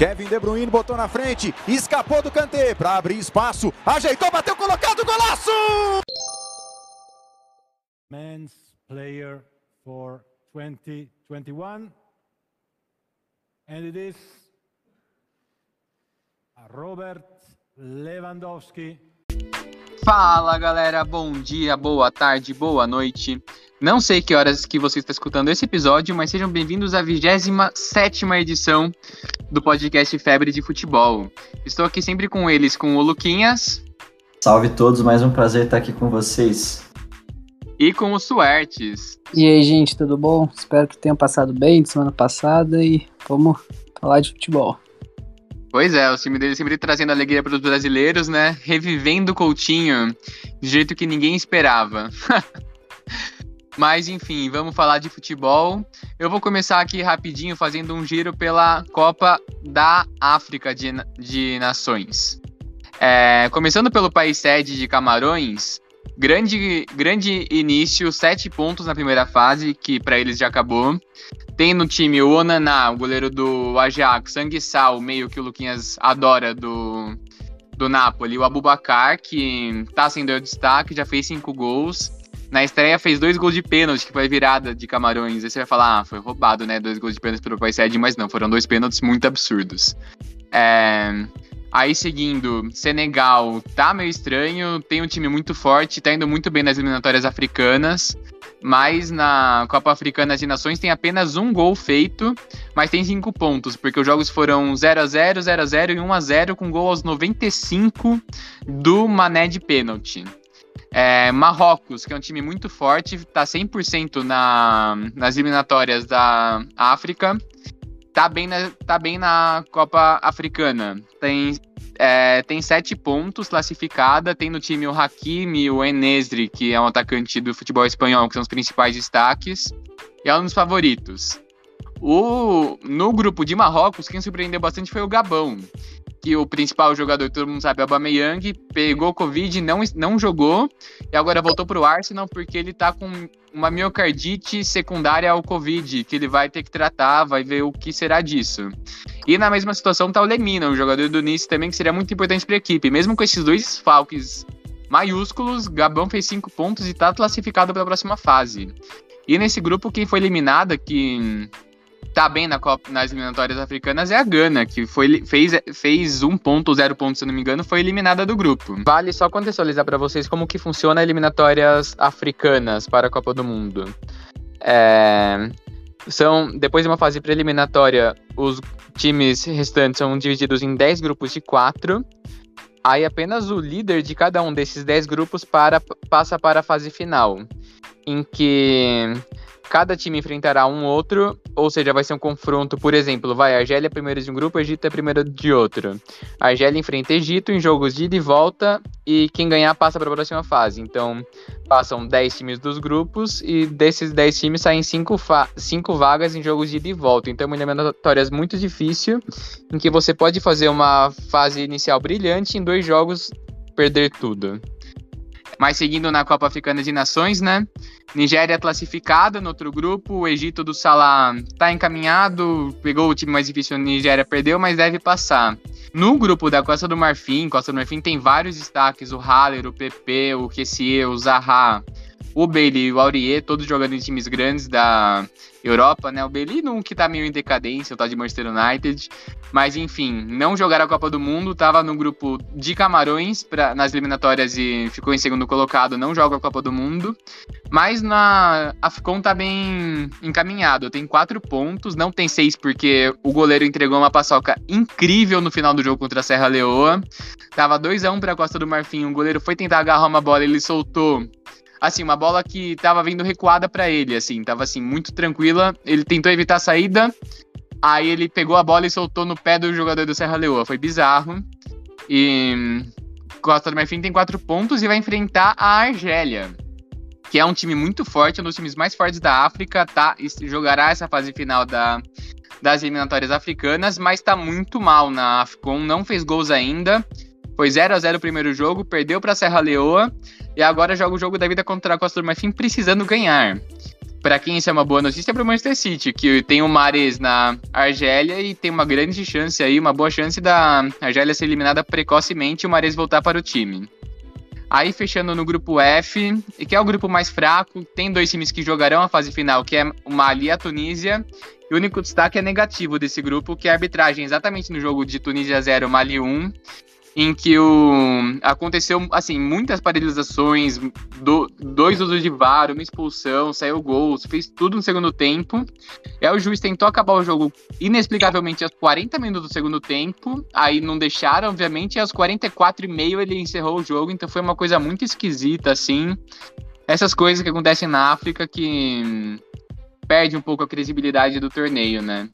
Kevin De Bruyne botou na frente, escapou do Kanté para abrir espaço, ajeitou, bateu colocado, golaço! Men's player for 2021 and it is Robert Lewandowski. Fala galera, bom dia, boa tarde, boa noite. Não sei que horas que você está escutando esse episódio, mas sejam bem-vindos à 27 edição do podcast Febre de Futebol. Estou aqui sempre com eles, com o Luquinhas. Salve todos, mais um prazer estar aqui com vocês. E com o Suertes. E aí, gente, tudo bom? Espero que tenham passado bem de semana passada e vamos falar de futebol. Pois é, o time dele sempre trazendo alegria para os brasileiros, né? Revivendo o Coutinho de jeito que ninguém esperava. Mas enfim, vamos falar de futebol. Eu vou começar aqui rapidinho fazendo um giro pela Copa da África de, de Nações. É, começando pelo país sede de Camarões, grande, grande início, sete pontos na primeira fase, que para eles já acabou. Tem no time o Onaná, o goleiro do Ajax, Sanguissal, meio que o Luquinhas adora do, do Napoli, o Abubacar, que tá sendo o destaque, já fez cinco gols. Na estreia fez dois gols de pênalti, que foi virada de Camarões. Aí você vai falar, ah, foi roubado, né? Dois gols de pênalti pelo Paised, mas não, foram dois pênaltis muito absurdos. É... Aí seguindo, Senegal tá meio estranho, tem um time muito forte, tá indo muito bem nas eliminatórias africanas, mas na Copa Africana de Nações tem apenas um gol feito, mas tem cinco pontos, porque os jogos foram 0 a 0 0 a 0 e 1 a 0 com gol aos 95 do Mané de pênalti. É, Marrocos, que é um time muito forte, está 100% na, nas eliminatórias da África. Tá bem na, tá bem na Copa Africana. Tem, é, tem sete pontos classificada. Tem no time o Hakimi, o Enesri, que é um atacante do futebol espanhol, que são os principais destaques. E é um dos favoritos. O, no grupo de Marrocos, quem surpreendeu bastante foi o Gabão, que o principal jogador, todo mundo sabe, é o Aubameyang, pegou Covid, não, não jogou, e agora voltou para o Arsenal porque ele tá com uma miocardite secundária ao Covid, que ele vai ter que tratar, vai ver o que será disso. E na mesma situação tá o Lemina, um jogador do Nice também, que seria muito importante para a equipe. Mesmo com esses dois falques maiúsculos, Gabão fez cinco pontos e tá classificado para a próxima fase. E nesse grupo, quem foi eliminada, que tá bem na Copa, nas eliminatórias africanas é a Gana, que foi, fez, fez um ponto, zero ponto, se não me engano, foi eliminada do grupo. Vale só contextualizar para vocês como que funciona eliminatórias africanas para a Copa do Mundo. É, são, depois de uma fase preliminatória, os times restantes são divididos em 10 grupos de 4. Aí apenas o líder de cada um desses 10 grupos para, passa para a fase final, em que cada time enfrentará um outro, ou seja, vai ser um confronto, por exemplo, vai Argélia primeiro de um grupo, Egito é primeiro de outro. A Argélia enfrenta Egito em jogos de ida e volta e quem ganhar passa para a próxima fase. Então, passam 10 times dos grupos e desses 10 times saem 5 cinco vagas em jogos de ida e volta. Então, é uma eliminatória muito difícil, em que você pode fazer uma fase inicial brilhante em dois jogos perder tudo. Mas seguindo na Copa Africana de Nações, né? Nigéria classificada no outro grupo, o Egito do Salah tá encaminhado, pegou o time mais difícil, Nigéria perdeu, mas deve passar. No grupo da Costa do Marfim, Costa do Marfim tem vários destaques, o Haller, o PP, o Kessie, o Zaha, o Bailey e o Aurier, todos jogando em times grandes da Europa, né? O Bailey não que tá meio em decadência, tal de Manchester United. Mas enfim, não jogaram a Copa do Mundo, tava no grupo de Camarões pra, nas eliminatórias e ficou em segundo colocado, não joga a Copa do Mundo. Mas na Afcon tá bem encaminhado, tem quatro pontos, não tem seis porque o goleiro entregou uma paçoca incrível no final do jogo contra a Serra Leoa. Tava 2 a 1 um para a Costa do Marfim, o goleiro foi tentar agarrar uma bola, ele soltou assim, uma bola que tava vindo recuada para ele, assim, tava assim, muito tranquila. Ele tentou evitar a saída, aí ele pegou a bola e soltou no pé do jogador do Serra Leoa. Foi bizarro. E Costa do Marfim tem quatro pontos e vai enfrentar a Argélia, que é um time muito forte, um dos times mais fortes da África, tá? Jogará essa fase final da, das eliminatórias africanas, mas tá muito mal na Afcon, não fez gols ainda. Foi 0 a 0 o primeiro jogo, perdeu para Serra Leoa e agora joga o jogo da vida contra a Costa do Marfim precisando ganhar. para quem isso é uma boa notícia, é para o Manchester City, que tem o Mares na Argélia e tem uma grande chance aí, uma boa chance da Argélia ser eliminada precocemente e o Mares voltar para o time. Aí fechando no grupo F, que é o grupo mais fraco, tem dois times que jogarão a fase final, que é o Mali e a Tunísia. E o único destaque é negativo desse grupo, que é a arbitragem exatamente no jogo de Tunísia 0, Mali 1 em que o, aconteceu assim muitas paralisações, do, dois usos de VAR, uma expulsão, saiu gol, fez tudo no segundo tempo. Aí o juiz tentou acabar o jogo inexplicavelmente aos 40 minutos do segundo tempo, aí não deixaram, obviamente, e aos 44 e meio ele encerrou o jogo, então foi uma coisa muito esquisita assim. Essas coisas que acontecem na África que perde um pouco a credibilidade do torneio, né?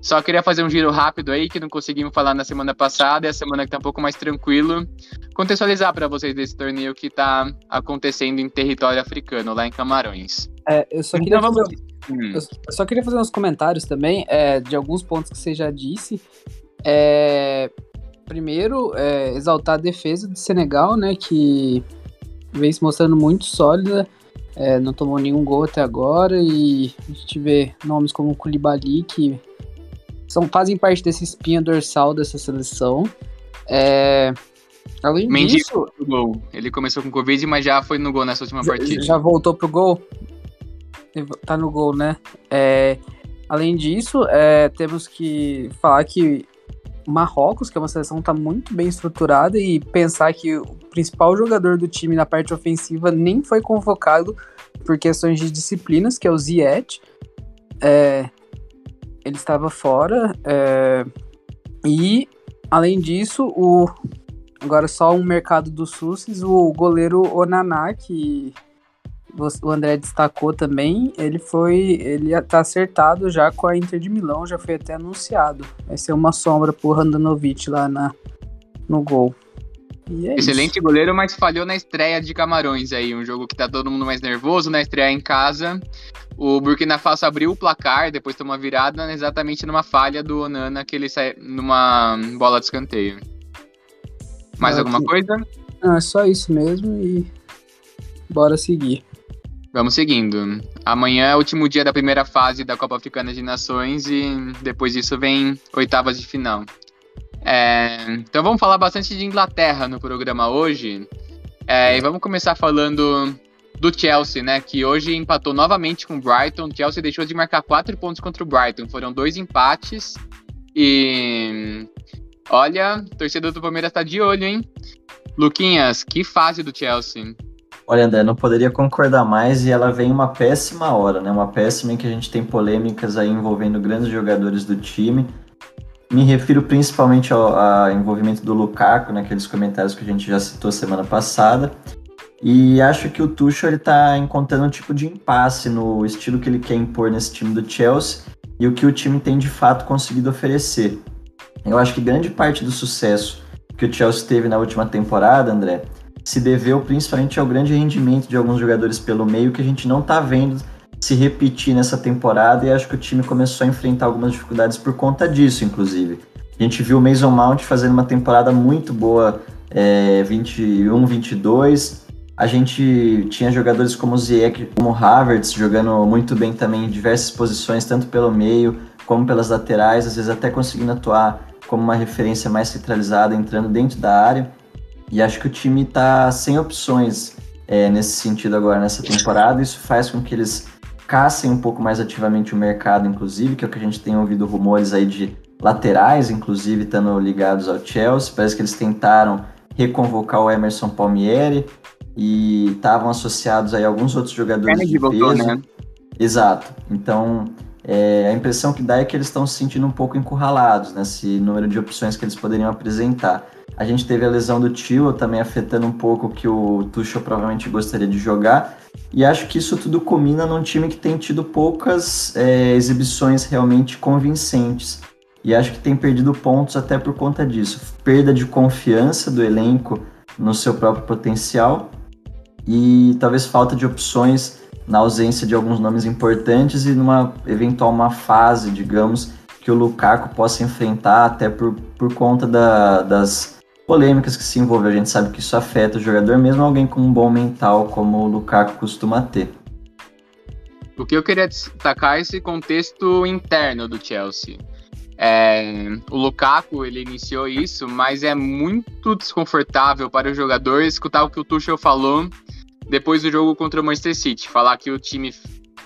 Só queria fazer um giro rápido aí, que não conseguimos falar na semana passada, e a semana que tá um pouco mais tranquilo. Contextualizar para vocês desse torneio que tá acontecendo em território africano, lá em Camarões. É, eu só queria então, fazer... Hum. Eu só queria fazer uns comentários também é, de alguns pontos que você já disse. É, primeiro, é, exaltar a defesa do Senegal, né? Que vem se mostrando muito sólida. É, não tomou nenhum gol até agora. E a gente vê nomes como o Koulibaly, que são, fazem parte desse espinha dorsal dessa seleção. É, além Mendy disso. Gol. Ele começou com Covid, mas já foi no gol nessa última partida. Já voltou pro gol? Tá no gol, né? É, além disso, é, temos que falar que Marrocos, que é uma seleção que está muito bem estruturada, e pensar que o principal jogador do time na parte ofensiva nem foi convocado por questões de disciplinas, que é o Ziyech. É, ele estava fora. É, e, além disso, o agora só um mercado do SUSES, o goleiro Onaná, que o André destacou também, ele foi. Ele tá acertado já com a Inter de Milão, já foi até anunciado. Vai ser uma sombra pro Randanovic lá na, no gol. É Excelente isso. goleiro, mas falhou na estreia de Camarões aí, um jogo que tá todo mundo mais nervoso na estreia em casa. O Burkina Faso abriu o placar, depois tomou uma virada exatamente numa falha do Onana que ele sai numa bola de escanteio. Mais Aqui. alguma coisa? Não, é só isso mesmo e bora seguir. Vamos seguindo. Amanhã é o último dia da primeira fase da Copa Africana de Nações e depois disso vem oitavas de final. É, então vamos falar bastante de Inglaterra no programa hoje. É, e vamos começar falando do Chelsea, né? Que hoje empatou novamente com o Brighton. O Chelsea deixou de marcar quatro pontos contra o Brighton. Foram dois empates. E olha, torcedor do Palmeiras tá de olho, hein? Luquinhas, que fase do Chelsea. Olha, André, não poderia concordar mais e ela vem uma péssima hora, né? Uma péssima em que a gente tem polêmicas aí envolvendo grandes jogadores do time. Me refiro principalmente ao, ao envolvimento do Lukaku, naqueles comentários que a gente já citou semana passada. E acho que o Tuchel está encontrando um tipo de impasse no estilo que ele quer impor nesse time do Chelsea e o que o time tem de fato conseguido oferecer. Eu acho que grande parte do sucesso que o Chelsea teve na última temporada, André, se deveu principalmente ao grande rendimento de alguns jogadores pelo meio que a gente não está vendo se repetir nessa temporada e acho que o time começou a enfrentar algumas dificuldades por conta disso, inclusive. A gente viu o Mason Mount fazendo uma temporada muito boa, é, 21, 22. A gente tinha jogadores como Ziyech, como Havertz, jogando muito bem também em diversas posições, tanto pelo meio como pelas laterais, às vezes até conseguindo atuar como uma referência mais centralizada, entrando dentro da área. E acho que o time está sem opções é, nesse sentido agora nessa temporada. Isso faz com que eles caçem um pouco mais ativamente o mercado, inclusive, que é o que a gente tem ouvido rumores aí de laterais, inclusive, estando ligados ao Chelsea. Parece que eles tentaram reconvocar o Emerson Palmieri e estavam associados aí a alguns outros jogadores Kennedy de peso. Voltou, né? Exato. Então, é, a impressão que dá é que eles estão se sentindo um pouco encurralados nesse número de opções que eles poderiam apresentar. A gente teve a lesão do Tio também afetando um pouco o que o Tuchel provavelmente gostaria de jogar. E acho que isso tudo combina num time que tem tido poucas é, exibições realmente convincentes. E acho que tem perdido pontos até por conta disso. Perda de confiança do elenco no seu próprio potencial e talvez falta de opções na ausência de alguns nomes importantes e numa eventual uma fase, digamos, que o Lukaku possa enfrentar até por, por conta da, das polêmicas que se envolvem. A gente sabe que isso afeta o jogador, mesmo alguém com um bom mental, como o Lukaku costuma ter. o que eu queria destacar é esse contexto interno do Chelsea. É, o Lukaku ele iniciou isso, mas é muito desconfortável para o jogador escutar o que o Tuchel falou depois do jogo contra o Manchester City, falar que o time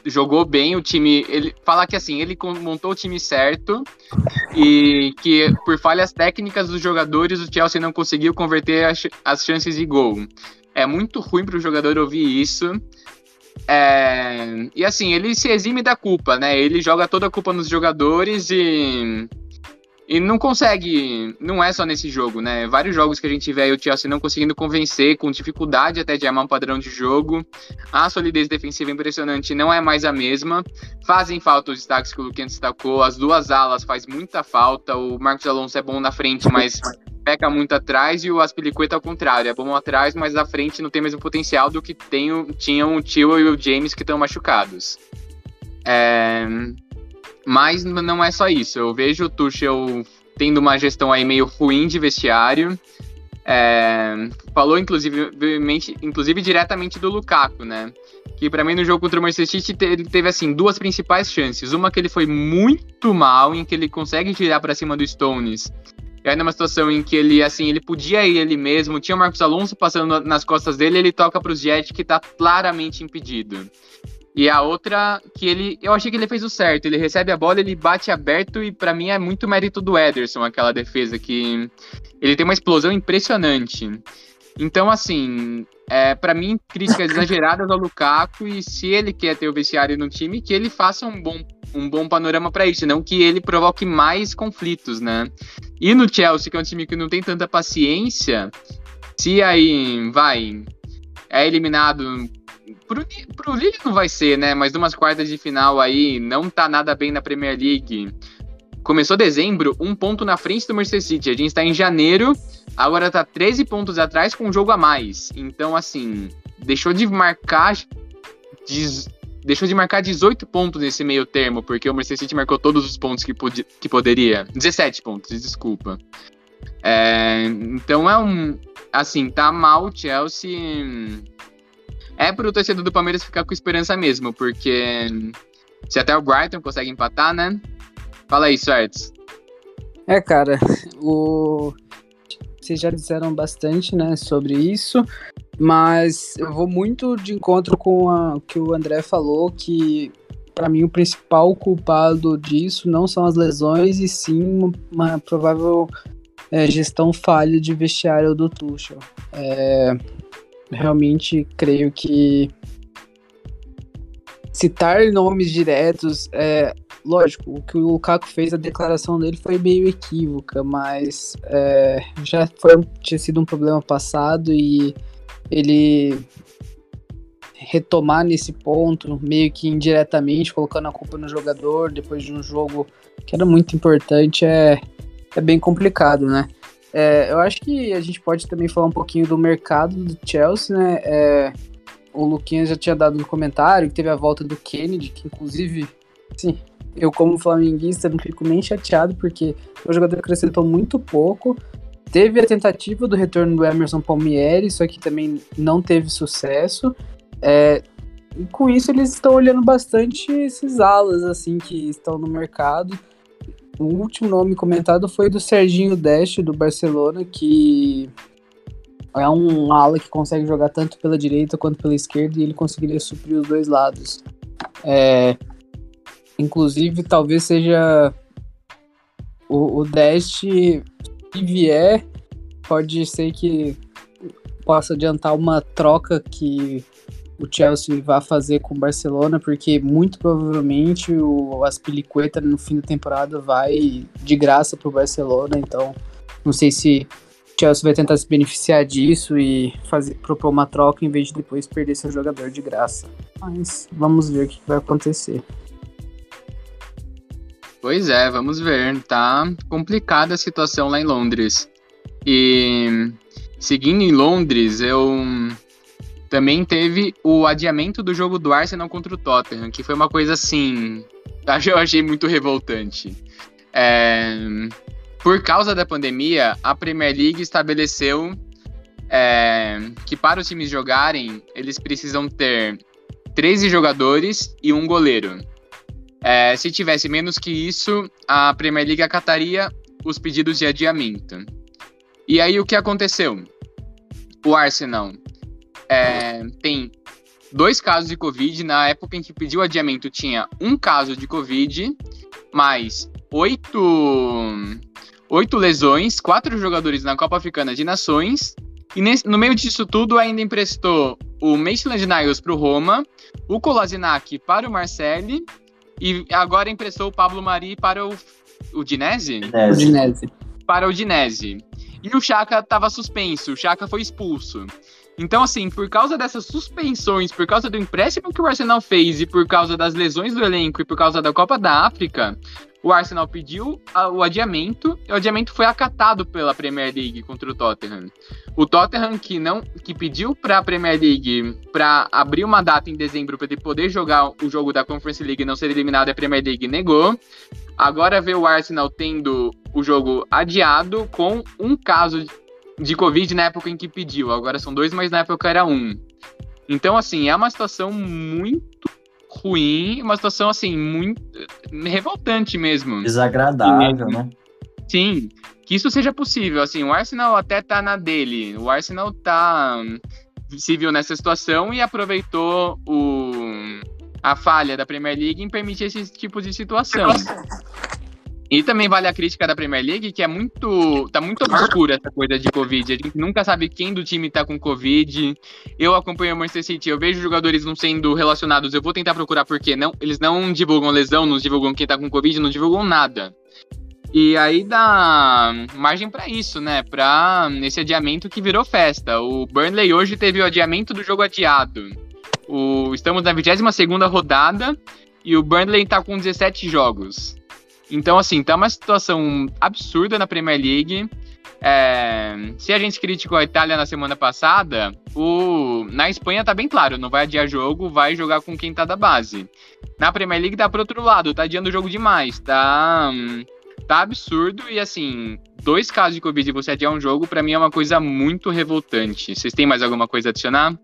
jogou bem, o time, ele falar que assim, ele montou o time certo e que por falhas técnicas dos jogadores o Chelsea não conseguiu converter as, as chances de gol. É muito ruim para o jogador ouvir isso. É, e assim, ele se exime da culpa, né? Ele joga toda a culpa nos jogadores e e não consegue, não é só nesse jogo, né? Vários jogos que a gente vê aí o Chelsea não conseguindo convencer, com dificuldade até de armar um padrão de jogo. A solidez defensiva impressionante não é mais a mesma. Fazem falta os destaques que o Luquinhas destacou, as duas alas faz muita falta. O Marcos Alonso é bom na frente, mas peca muito atrás. E o Aspilicueta ao contrário, é bom atrás, mas na frente não tem mesmo potencial do que tem, tinham o Tio e o James que estão machucados. É, mas não é só isso. Eu vejo o Tuchel tendo uma gestão aí meio ruim de vestiário. É, falou inclusive, inclusive diretamente do Lukaku, né? Que para mim no jogo contra o Manchester City ele teve assim duas principais chances. Uma que ele foi muito mal, em que ele consegue tirar para cima do Stones. E aí numa situação em que ele assim, ele podia ir ele mesmo, tinha o Marcos Alonso passando nas costas dele, ele toca para o Jet que tá claramente impedido. E a outra que ele, eu achei que ele fez o certo. Ele recebe a bola, ele bate aberto e para mim é muito mérito do Ederson aquela defesa que ele tem uma explosão impressionante. Então assim, é, para mim críticas exageradas ao Lukaku e se ele quer ter o vestiário no time, que ele faça um bom um bom panorama para isso, não que ele provoque mais conflitos, né? E no Chelsea, que é um time que não tem tanta paciência, se aí vai é eliminado Pro, pro Lille não vai ser, né? Mas numas quartas de final aí, não tá nada bem na Premier League. Começou dezembro, um ponto na frente do Manchester City. A gente está em janeiro, agora tá 13 pontos atrás com um jogo a mais. Então, assim, deixou de marcar. Diz, deixou de marcar 18 pontos nesse meio termo, porque o Manchester City marcou todos os pontos que, pod, que poderia. 17 pontos, desculpa. É, então é um. Assim, tá mal o Chelsea é pro torcedor do Palmeiras ficar com esperança mesmo, porque se até o Brighton consegue empatar, né? Fala aí, Swerts. É, cara, o... vocês já disseram bastante, né, sobre isso, mas eu vou muito de encontro com o que o André falou, que para mim o principal culpado disso não são as lesões, e sim uma provável é, gestão falha de vestiário do Tuchel. É, realmente creio que citar nomes diretos é lógico o que o Lukaku fez a declaração dele foi meio equívoca mas é, já foi tinha sido um problema passado e ele retomar nesse ponto meio que indiretamente colocando a culpa no jogador depois de um jogo que era muito importante é é bem complicado né é, eu acho que a gente pode também falar um pouquinho do mercado do Chelsea, né? É, o Luquinhas já tinha dado no comentário que teve a volta do Kennedy, que inclusive, sim, eu como flamenguista não fico nem chateado, porque o jogador acrescentou muito pouco. Teve a tentativa do retorno do Emerson Palmieri, só que também não teve sucesso. É, e com isso eles estão olhando bastante esses alas assim que estão no mercado. O último nome comentado foi do Serginho Deste, do Barcelona, que é um ala que consegue jogar tanto pela direita quanto pela esquerda e ele conseguiria suprir os dois lados. É, inclusive, talvez seja o, o Deste, se vier, pode ser que possa adiantar uma troca que o Chelsea vai fazer com o Barcelona, porque muito provavelmente o Aspilicueta no fim da temporada vai de graça para o Barcelona, então não sei se o Chelsea vai tentar se beneficiar disso e fazer, propor uma troca em vez de depois perder seu jogador de graça. Mas vamos ver o que vai acontecer. Pois é, vamos ver. Tá complicada a situação lá em Londres. E seguindo em Londres, eu também teve o adiamento do jogo do Arsenal contra o Tottenham, que foi uma coisa assim. Eu achei muito revoltante. É, por causa da pandemia, a Premier League estabeleceu é, que para os times jogarem, eles precisam ter 13 jogadores e um goleiro. É, se tivesse menos que isso, a Premier League acataria os pedidos de adiamento. E aí o que aconteceu? O Arsenal é, tem dois casos de Covid. Na época em que pediu adiamento, tinha um caso de Covid, mais oito, oito lesões, quatro jogadores na Copa Africana de Nações. E nesse, no meio disso tudo, ainda emprestou o Maitland Niles para o Roma, o Kolasinac para o Marseille e agora emprestou o Pablo Mari para o Udinese? Udinese. Para o Udinese. E o Chaka estava suspenso, o Chaka foi expulso. Então, assim, por causa dessas suspensões, por causa do empréstimo que o Arsenal fez e por causa das lesões do elenco e por causa da Copa da África, o Arsenal pediu o adiamento e o adiamento foi acatado pela Premier League contra o Tottenham. O Tottenham que não que pediu para a Premier League para abrir uma data em dezembro para ele poder jogar o jogo da Conference League e não ser eliminado, a Premier League negou. Agora vê o Arsenal tendo o jogo adiado com um caso de Covid na época em que pediu. Agora são dois, mas na época era um. Então, assim, é uma situação muito ruim, uma situação, assim, muito revoltante mesmo. Desagradável, né? Sim, que isso seja possível. Assim, o Arsenal até tá na dele. O Arsenal tá se viu nessa situação e aproveitou o, a falha da Premier League em permitir esse tipo de situação. E também vale a crítica da Premier League, que é muito. tá muito obscura essa coisa de Covid. A gente nunca sabe quem do time tá com Covid. Eu acompanho o Manchester City, eu vejo jogadores não sendo relacionados. Eu vou tentar procurar porque não, eles não divulgam lesão, não divulgam quem tá com Covid, não divulgam nada. E aí dá margem para isso, né? Para esse adiamento que virou festa. O Burnley hoje teve o adiamento do jogo adiado. O, estamos na 22 segunda rodada e o Burnley tá com 17 jogos. Então, assim, tá uma situação absurda na Premier League. É, se a gente criticou a Itália na semana passada, o, na Espanha tá bem claro, não vai adiar jogo, vai jogar com quem tá da base. Na Premier League tá pro outro lado, tá adiando o jogo demais, tá, tá absurdo e assim, dois casos de Covid e você adiar um jogo, para mim é uma coisa muito revoltante. Vocês têm mais alguma coisa a adicionar?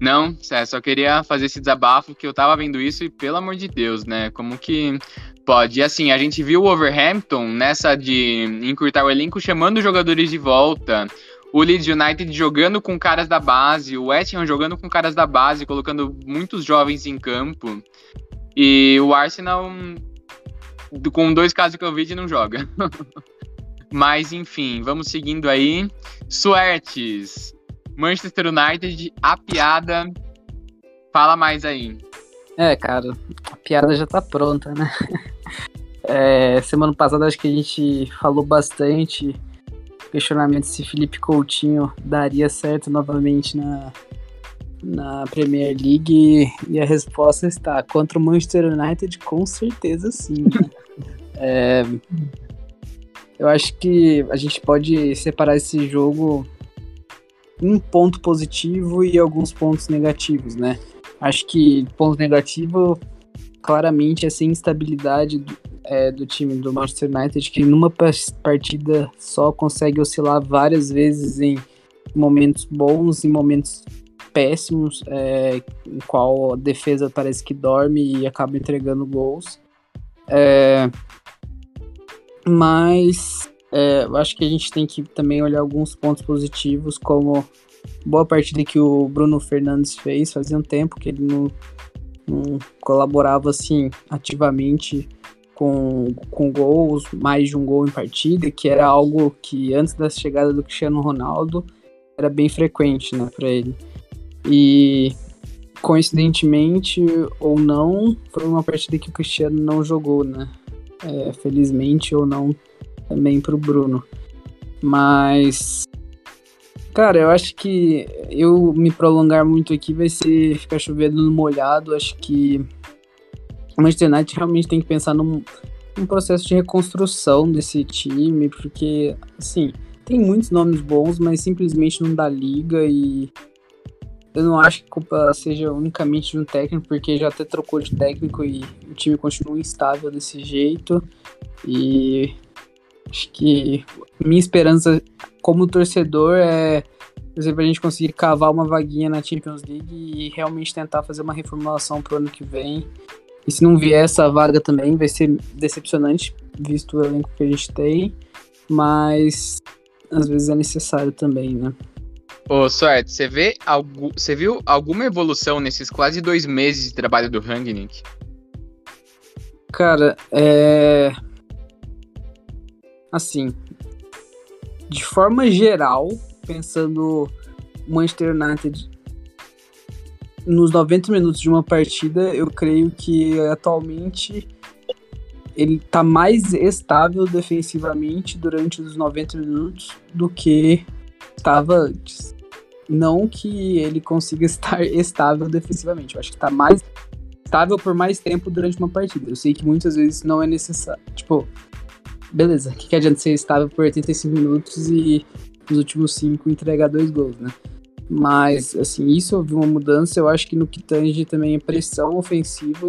Não, é, só queria fazer esse desabafo que eu tava vendo isso e pelo amor de Deus, né? Como que pode? E assim, a gente viu o Overhampton nessa de encurtar o elenco chamando jogadores de volta. O Leeds United jogando com caras da base, o West Ham jogando com caras da base, colocando muitos jovens em campo. E o Arsenal, com dois casos eu vi, não joga. Mas enfim, vamos seguindo aí. Suertes, Manchester United, a piada. Fala mais aí. É, cara, a piada já tá pronta, né? É, semana passada acho que a gente falou bastante questionamento se Felipe Coutinho daria certo novamente na, na Premier League e a resposta está contra o Manchester United com certeza sim. é, eu acho que a gente pode separar esse jogo um ponto positivo e alguns pontos negativos, né? Acho que ponto negativo claramente essa instabilidade do, é, do time do Manchester United, que numa partida só consegue oscilar várias vezes em momentos bons e momentos péssimos, é, em qual a defesa parece que dorme e acaba entregando gols. É, mas é, acho que a gente tem que também olhar alguns pontos positivos, como boa partida que o Bruno Fernandes fez, fazia um tempo que ele não, não colaborava assim ativamente com, com gols, mais de um gol em partida, que era algo que antes da chegada do Cristiano Ronaldo era bem frequente né, para ele. E coincidentemente ou não, foi uma partida que o Cristiano não jogou, né? É, felizmente ou não, também para o Bruno. Mas, cara, eu acho que eu me prolongar muito aqui vai ser ficar chovendo no molhado. Acho que o Manchester United realmente tem que pensar num, num processo de reconstrução desse time, porque, assim, tem muitos nomes bons, mas simplesmente não dá liga e eu não acho que a culpa seja unicamente de um técnico, porque já até trocou de técnico e o time continua instável desse jeito. E Acho que minha esperança como torcedor é por exemplo, a gente conseguir cavar uma vaguinha na Champions League e realmente tentar fazer uma reformulação pro ano que vem. E se não vier essa vaga também, vai ser decepcionante, visto o elenco que a gente tem. Mas às vezes é necessário também, né? Ô, Suerte, você vê algu... você viu alguma evolução nesses quase dois meses de trabalho do Rangnick? Cara, é. Assim. De forma geral, pensando Manchester United nos 90 minutos de uma partida, eu creio que atualmente ele tá mais estável defensivamente durante os 90 minutos do que estava antes. Não que ele consiga estar estável defensivamente, eu acho que tá mais estável por mais tempo durante uma partida. Eu sei que muitas vezes não é necessário. Tipo, beleza, o que, que adianta ser estável por 85 minutos e nos últimos 5 entregar dois gols, né? Mas, assim, isso vi uma mudança. Eu acho que no que tange também a pressão ofensiva,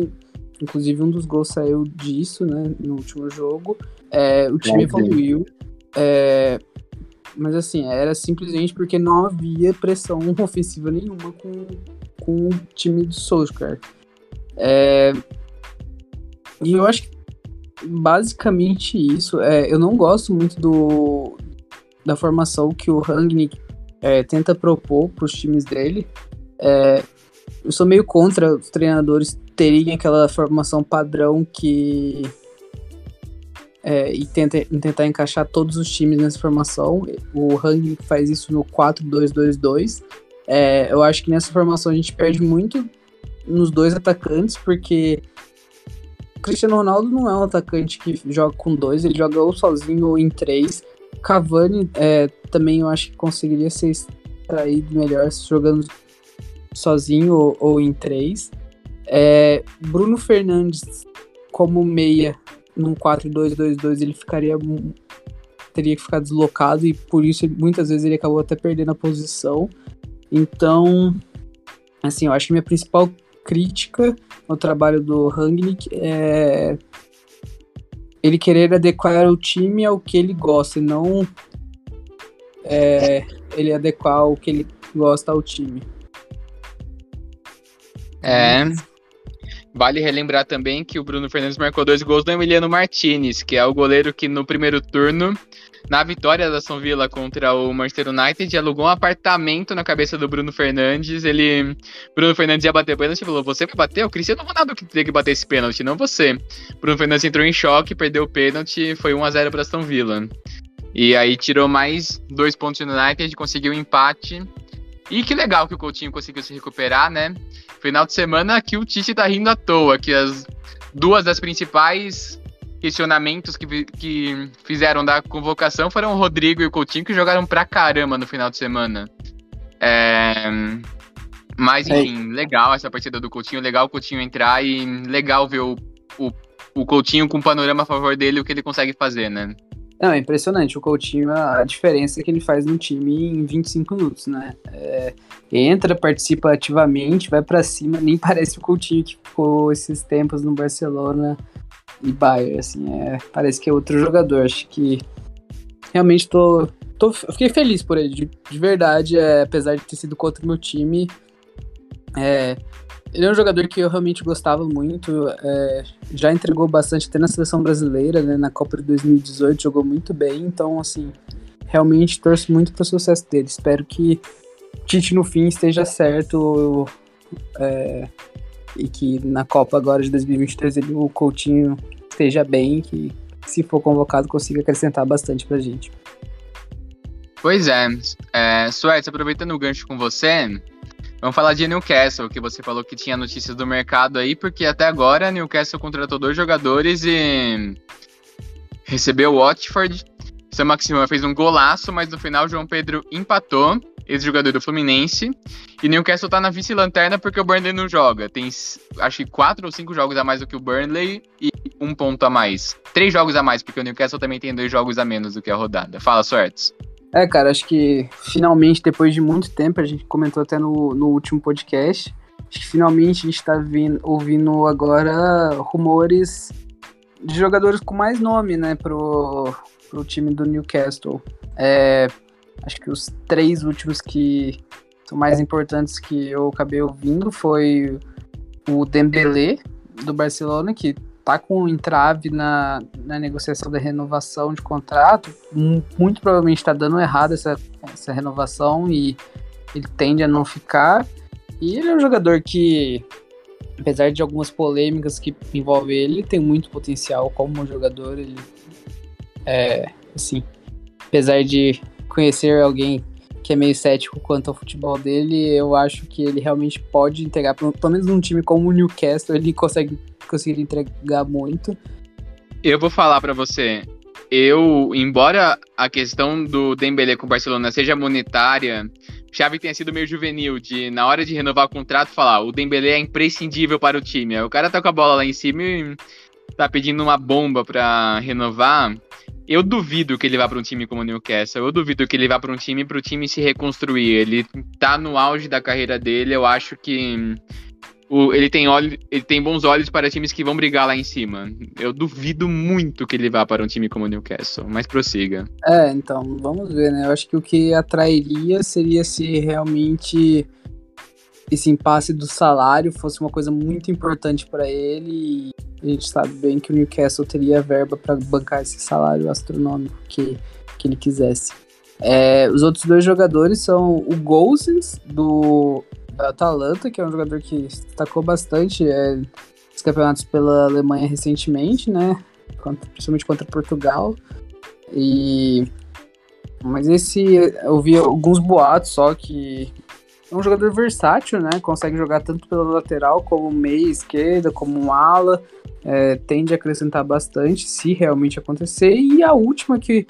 inclusive um dos gols saiu disso, né, no último jogo. É, o time evoluiu. É, mas, assim, era simplesmente porque não havia pressão ofensiva nenhuma com, com o time do Solskjaer. É, e eu acho que basicamente isso. É, eu não gosto muito do, da formação que o Rangnick é, tenta propor para os times dele. É, eu sou meio contra os treinadores terem aquela formação padrão que. É, e tenta, tentar encaixar todos os times nessa formação. O Hang faz isso no 4-2-2-2. É, eu acho que nessa formação a gente perde muito nos dois atacantes, porque Cristiano Ronaldo não é um atacante que joga com dois, ele joga ou sozinho ou em três. Cavani é, também eu acho que conseguiria ser extraído melhor jogando sozinho ou, ou em três. É, Bruno Fernandes como meia num 4-2-2-2 ele ficaria teria que ficar deslocado e por isso muitas vezes ele acabou até perdendo a posição. Então, assim, eu acho que minha principal crítica ao trabalho do Rangnick é ele querer adequar o time ao que ele gosta e não é, ele adequar o que ele gosta ao time. É. Vale relembrar também que o Bruno Fernandes marcou dois gols do Emiliano Martinez, que é o goleiro que no primeiro turno, na vitória da São Villa contra o Manchester United, alugou um apartamento na cabeça do Bruno Fernandes. Ele, Bruno Fernandes ia bater pênalti e falou: Você vai bater? O Cristiano Ronaldo que tem que bater esse pênalti, não você. Bruno Fernandes entrou em choque, perdeu o pênalti, foi 1 a 0 para São Villa. E aí tirou mais dois pontos no United, conseguiu um empate. E que legal que o Coutinho conseguiu se recuperar, né? Final de semana que o Tite tá rindo à toa, que as duas das principais questionamentos que, que fizeram da convocação foram o Rodrigo e o Coutinho, que jogaram pra caramba no final de semana. É... Mas, enfim, é. legal essa partida do Coutinho, legal o Coutinho entrar e legal ver o, o, o Coutinho com o panorama a favor dele, o que ele consegue fazer, né? Não, é impressionante o Coutinho, a diferença que ele faz no time em 25 minutos, né? É, entra, participa ativamente, vai para cima, nem parece o Coutinho que ficou esses tempos no Barcelona e Bayern, assim, é, parece que é outro jogador. Acho que realmente tô, tô fiquei feliz por ele, de, de verdade, é, apesar de ter sido contra o meu time. É, ele é um jogador que eu realmente gostava muito. É, já entregou bastante até na seleção brasileira, né? Na Copa de 2018 jogou muito bem. Então, assim, realmente torço muito para o sucesso dele. Espero que Tite no fim esteja certo é, e que na Copa agora de 2023 ele, o Coutinho esteja bem, que se for convocado consiga acrescentar bastante para gente. Pois é, é Suécia, aproveitando o gancho com você, Vamos falar de Newcastle, que você falou que tinha notícias do mercado aí, porque até agora Newcastle contratou dois jogadores e recebeu o Watford. Sam Maximão fez um golaço, mas no final João Pedro empatou, ex-jogador do Fluminense. E Newcastle tá na vice-lanterna porque o Burnley não joga. Tem acho que quatro ou cinco jogos a mais do que o Burnley e um ponto a mais. Três jogos a mais, porque o Newcastle também tem dois jogos a menos do que a rodada. Fala, sortes. É, cara, acho que finalmente, depois de muito tempo, a gente comentou até no, no último podcast, acho que finalmente a gente tá vindo, ouvindo agora rumores de jogadores com mais nome, né, pro, pro time do Newcastle. É, acho que os três últimos que são mais importantes que eu acabei ouvindo foi o Dembélé do Barcelona, que tá com um entrave na, na negociação da renovação de contrato, muito provavelmente está dando errado essa, essa renovação e ele tende a não ficar. E ele é um jogador que, apesar de algumas polêmicas que envolvem ele, tem muito potencial como jogador. Ele é, assim, apesar de conhecer alguém que é meio cético quanto ao futebol dele, eu acho que ele realmente pode entregar, pelo menos num time como o Newcastle, ele consegue conseguir entregar muito. Eu vou falar para você, eu, embora a questão do Dembélé com o Barcelona seja monetária, Xavi tenha sido meio juvenil de, na hora de renovar o contrato, falar o Dembélé é imprescindível para o time. O cara tá com a bola lá em cima e tá pedindo uma bomba para renovar. Eu duvido que ele vá para um time como o Newcastle. Eu duvido que ele vá para um time para o time se reconstruir. Ele tá no auge da carreira dele. Eu acho que o, ele, tem olho, ele tem bons olhos para times que vão brigar lá em cima. Eu duvido muito que ele vá para um time como o Newcastle, mas prossiga. É, então, vamos ver, né? Eu acho que o que atrairia seria se realmente esse impasse do salário fosse uma coisa muito importante para ele. E a gente sabe bem que o Newcastle teria verba para bancar esse salário astronômico que, que ele quisesse. É, os outros dois jogadores são o Gozens, do Atalanta, que é um jogador que destacou bastante é, os campeonatos pela Alemanha recentemente, né? Contra, principalmente contra Portugal. E mas esse eu vi alguns boatos só que é um jogador versátil, né? Consegue jogar tanto pela lateral como meia esquerda, como um ala. É, tende a acrescentar bastante se realmente acontecer. E a última que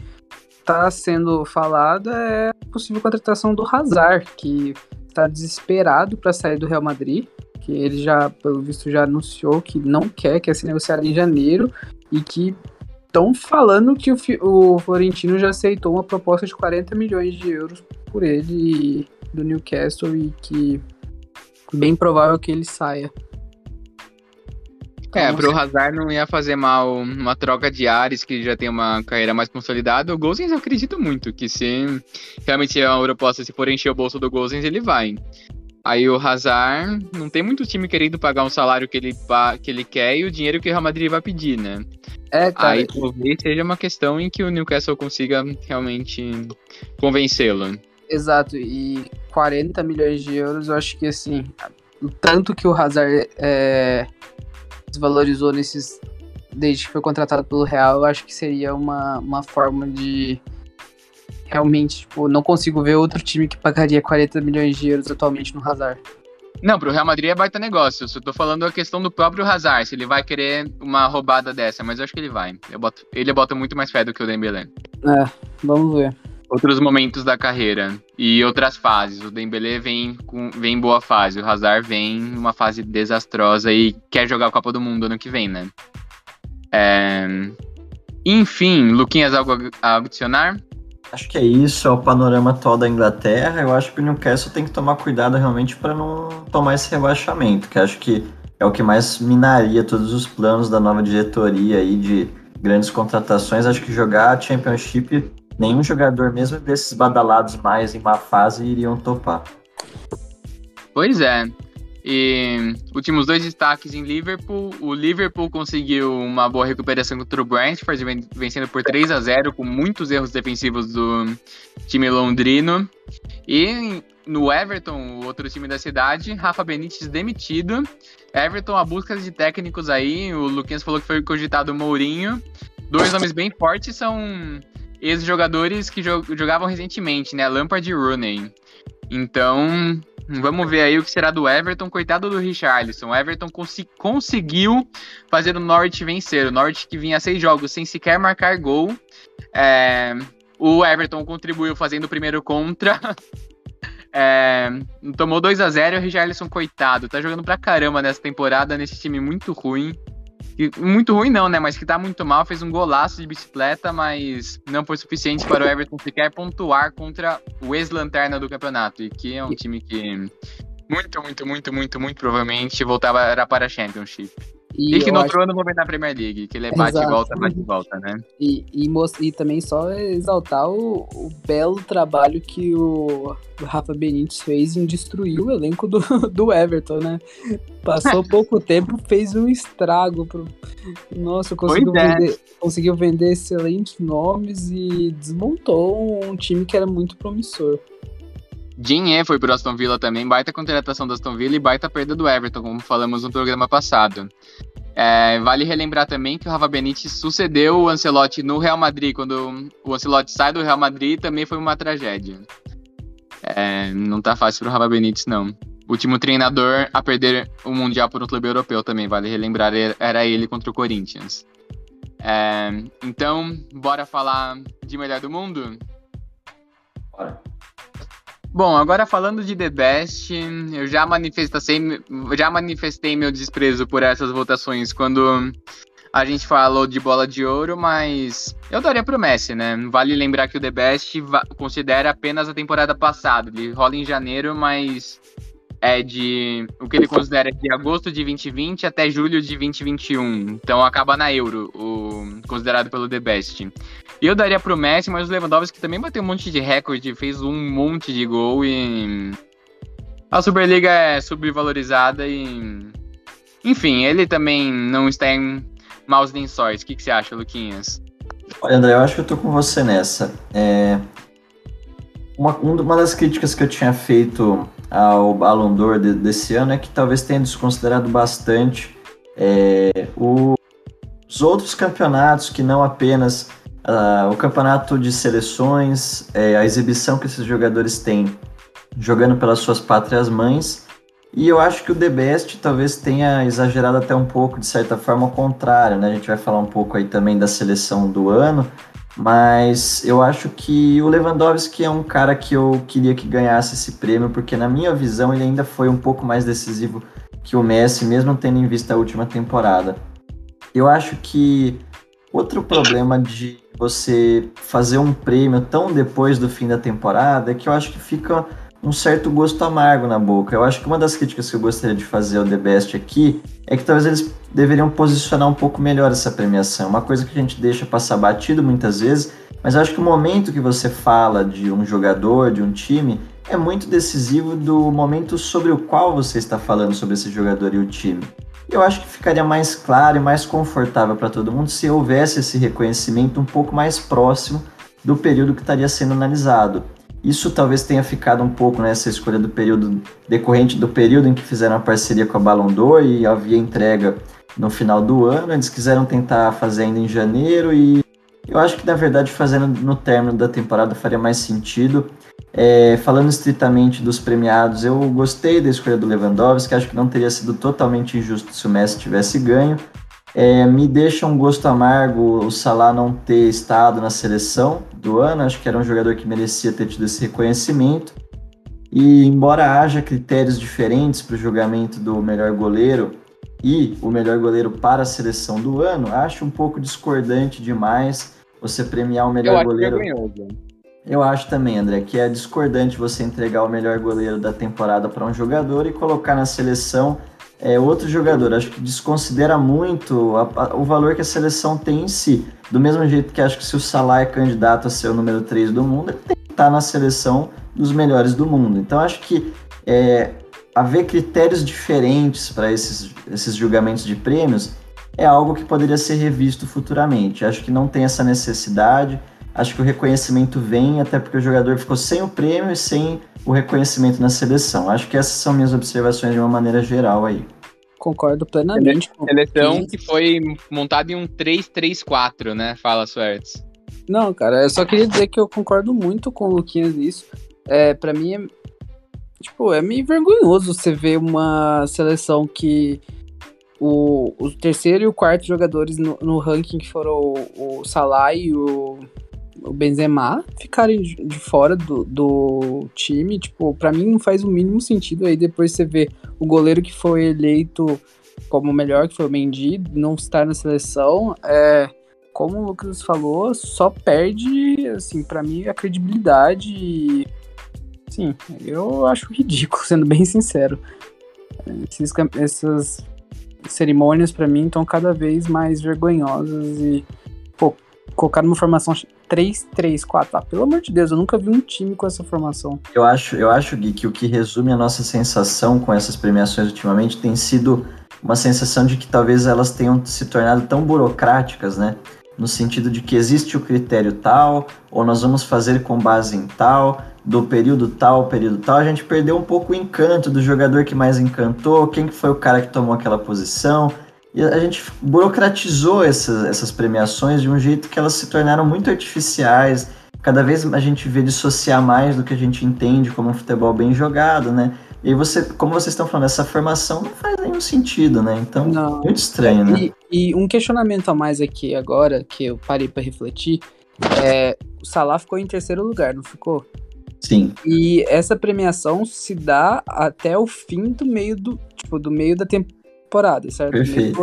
está sendo falada é a possível contratação do Hazard, que está desesperado para sair do Real Madrid, que ele já, pelo visto, já anunciou que não quer, quer se negociar em janeiro e que estão falando que o, o Florentino já aceitou uma proposta de 40 milhões de euros por ele do Newcastle e que bem provável que ele saia. É, pro Hazard não ia fazer mal uma troca de ares, que já tem uma carreira mais consolidada. O Gozens eu acredito muito que se realmente a proposta, se for encher o bolso do Gozens, ele vai. Aí o Hazard, não tem muito time querendo pagar um salário que ele, que ele quer e o dinheiro que o Real Madrid vai pedir, né? É, cara. Aí talvez seja uma questão em que o Newcastle consiga realmente convencê-lo. Exato, e 40 milhões de euros, eu acho que assim, o tanto que o Hazard é, desvalorizou nesses. Desde que foi contratado pelo Real, eu acho que seria uma, uma forma de. Realmente, tipo, não consigo ver outro time que pagaria 40 milhões de euros atualmente no Hazard. Não, pro Real Madrid é baita negócio. Eu tô falando a questão do próprio Hazard, se ele vai querer uma roubada dessa, mas eu acho que ele vai. Boto, ele bota muito mais fé do que o Dembélé. É, vamos ver outros momentos da carreira e outras fases. O Dembélé vem com vem em boa fase, o Hazard vem em uma fase desastrosa e quer jogar a Copa do Mundo ano que vem, né? É... Enfim, Luquinhas, algo a adicionar? Acho que é isso, é o panorama atual da Inglaterra. Eu acho que o Newcastle tem que tomar cuidado realmente para não tomar esse rebaixamento, que acho que é o que mais minaria todos os planos da nova diretoria aí de grandes contratações. Acho que jogar a Championship nenhum jogador, mesmo desses badalados mais em má fase, iriam topar. Pois é. E últimos dois destaques em Liverpool. O Liverpool conseguiu uma boa recuperação contra o Brentford, vencendo por 3 a 0 com muitos erros defensivos do time londrino. E no Everton, o outro time da cidade, Rafa Benítez demitido. Everton, a busca de técnicos aí. O Luquinhas falou que foi cogitado o Mourinho. Dois nomes bem fortes são ex-jogadores que jogavam recentemente, né? Lampard e Rooney. Então, vamos ver aí o que será do Everton. Coitado do Richarlison. O Everton cons conseguiu fazer o Norwich vencer. O Norwich que vinha seis jogos sem sequer marcar gol. É... O Everton contribuiu fazendo o primeiro contra. É, tomou 2 a 0 e o Richarlison, coitado, tá jogando pra caramba nessa temporada, nesse time muito ruim muito ruim não, né? Mas que tá muito mal, fez um golaço de bicicleta, mas não foi suficiente para o Everton sequer pontuar contra o ex-lanterna do campeonato, e que é um time que muito, muito, muito, muito, muito provavelmente voltava para a Championship. E, E que no acho- outro ano vou ver na Premier League, que ele é bate e Exato. volta, bate e volta, né? E, e, e também só exaltar o, o belo trabalho que o Rafa Benítez fez em destruir o elenco do, do Everton, né? Passou pouco tempo, fez um estrago. Pro... Nossa, conseguiu é. vender, conseguiu vender excelentes nomes e desmontou um time que era muito promissor. Dinhe foi pro Aston Villa também, baita contratação do Aston Villa e baita perda do Everton, como falamos no programa passado. É, vale relembrar também que o Rafa Benítez sucedeu o Ancelotti no Real Madrid, quando o Ancelotti sai do Real Madrid também foi uma tragédia. É, não tá fácil pro Rafa Benítez, não. Último treinador a perder o Mundial por um clube europeu também, vale relembrar, era ele contra o Corinthians. É, então, bora falar de melhor do mundo? Bora. Bom, agora falando de The Best, eu já manifestei, já manifestei meu desprezo por essas votações quando a gente falou de bola de ouro, mas eu daria pro Messi, né? Vale lembrar que o The Best considera apenas a temporada passada. Ele rola em janeiro, mas é de o que ele considera de agosto de 2020 até julho de 2021. Então acaba na Euro, o considerado pelo The Best. Eu daria pro Messi, mas o Lewandowski também bateu um monte de recorde, fez um monte de gol e. A Superliga é subvalorizada e. Enfim, ele também não está em maus lençóis. O que, que você acha, Luquinhas? Olha, André, eu acho que eu tô com você nessa. É... Uma, um- uma das críticas que eu tinha feito ao Ballon d'Or de- desse ano é que talvez tenha desconsiderado bastante é, o- os outros campeonatos que não apenas ah, o campeonato de seleções, é, a exibição que esses jogadores têm jogando pelas suas pátrias mães. E eu acho que o The Best talvez tenha exagerado até um pouco, de certa forma, ao contrário, né? A gente vai falar um pouco aí também da seleção do ano, mas eu acho que o Lewandowski é um cara que eu queria que ganhasse esse prêmio, porque na minha visão ele ainda foi um pouco mais decisivo que o Messi, mesmo tendo em vista a última temporada. Eu acho que outro problema de você fazer um prêmio tão depois do fim da temporada que eu acho que fica um certo gosto amargo na boca. Eu acho que uma das críticas que eu gostaria de fazer ao The Best aqui é que talvez eles deveriam posicionar um pouco melhor essa premiação. Uma coisa que a gente deixa passar batido muitas vezes, mas eu acho que o momento que você fala de um jogador, de um time, é muito decisivo do momento sobre o qual você está falando sobre esse jogador e o time. Eu acho que ficaria mais claro e mais confortável para todo mundo se houvesse esse reconhecimento um pouco mais próximo do período que estaria sendo analisado. Isso talvez tenha ficado um pouco nessa escolha do período decorrente do período em que fizeram a parceria com a Ballon d'Or e havia entrega no final do ano. Eles quiseram tentar fazer ainda em janeiro e eu acho que na verdade fazendo no término da temporada faria mais sentido. É, falando estritamente dos premiados, eu gostei da escolha do Lewandowski, acho que não teria sido totalmente injusto se o Messi tivesse ganho. É, me deixa um gosto amargo o Salah não ter estado na seleção do ano, acho que era um jogador que merecia ter tido esse reconhecimento. E embora haja critérios diferentes para o julgamento do melhor goleiro e o melhor goleiro para a seleção do ano, acho um pouco discordante demais você premiar o melhor goleiro. vergonhoso. Eu acho também, André, que é discordante você entregar o melhor goleiro da temporada para um jogador e colocar na seleção é, outro jogador. Acho que desconsidera muito a- a- o valor que a seleção tem em si. Do mesmo jeito que acho que se o Salah é candidato a ser o número 3 do mundo, ele tem que estar na seleção dos melhores do mundo. Então acho que é, haver critérios diferentes para esses, esses julgamentos de prêmios é algo que poderia ser revisto futuramente. Acho que não tem essa necessidade. Acho que o reconhecimento vem, até porque o jogador ficou sem o prêmio e sem o reconhecimento na seleção. Acho que essas são minhas observações de uma maneira geral aí. Concordo plenamente com Seleção que- foi montada em um 3-3-4, né? Fala, Suertes. Não, cara, eu só queria dizer que eu concordo muito com o Luquinhas nisso. É, para mim é tipo, é meio vergonhoso você ver uma seleção que o, o terceiro e o quarto jogadores no, no ranking que foram o, o Salah e o, o Benzema ficarem de, fora do, do time, tipo, para mim não faz o mínimo sentido aí depois você vê o goleiro que foi eleito como o melhor, que foi o Mendy, não estar na seleção, é como o Lucas falou, só perde, assim, para mim, a credibilidade. E, sim, eu acho ridículo, sendo bem sincero. Esses, essas, cerimônias para mim estão cada vez mais vergonhosas e pô, colocar uma formação 3-3-4, ah, pelo amor de Deus, eu nunca vi um time com essa formação. Eu acho, eu acho Gui, que o que resume a nossa sensação com essas premiações ultimamente tem sido uma sensação de que talvez elas tenham se tornado tão burocráticas, né? No sentido de que existe o critério tal, ou nós vamos fazer com base em tal, do período tal, período tal, a gente perdeu um pouco o encanto do jogador que mais encantou, quem que foi o cara que tomou aquela posição. E a gente burocratizou essas, essas premiações de um jeito que elas se tornaram muito artificiais. Cada vez a gente vê dissociar mais do que a gente entende como um futebol bem jogado, né? E aí você, como vocês estão falando, essa formação não faz nenhum sentido, né? Então, não. muito estranho, né? E, e, um questionamento a mais aqui agora, que eu parei para refletir, é, o Salah ficou em terceiro lugar, não ficou? Sim. E essa premiação se dá até o fim do meio do, tipo, do meio da temporada, certo? Perfeito.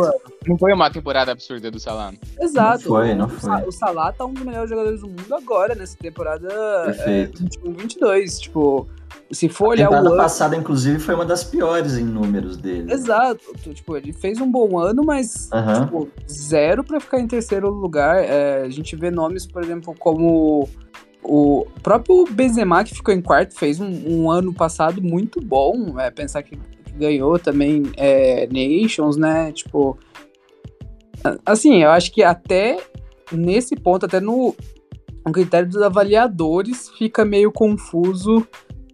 Não foi uma temporada absurda do Salah. Exato. Não foi, não foi. O Salah tá um dos melhores jogadores do mundo agora, nessa temporada Perfeito. É, 21-22. Tipo, se for olhar a temporada o ano... passada, inclusive, foi uma das piores em números dele. Exato. Tipo, ele fez um bom ano, mas Aham. tipo, zero pra ficar em terceiro lugar. É, a gente vê nomes, por exemplo, como o próprio Benzema, que ficou em quarto, fez um, um ano passado muito bom. É, pensar que ganhou também é, Nations, né? Tipo. Assim, eu acho que até nesse ponto, até no, no critério dos avaliadores, fica meio confuso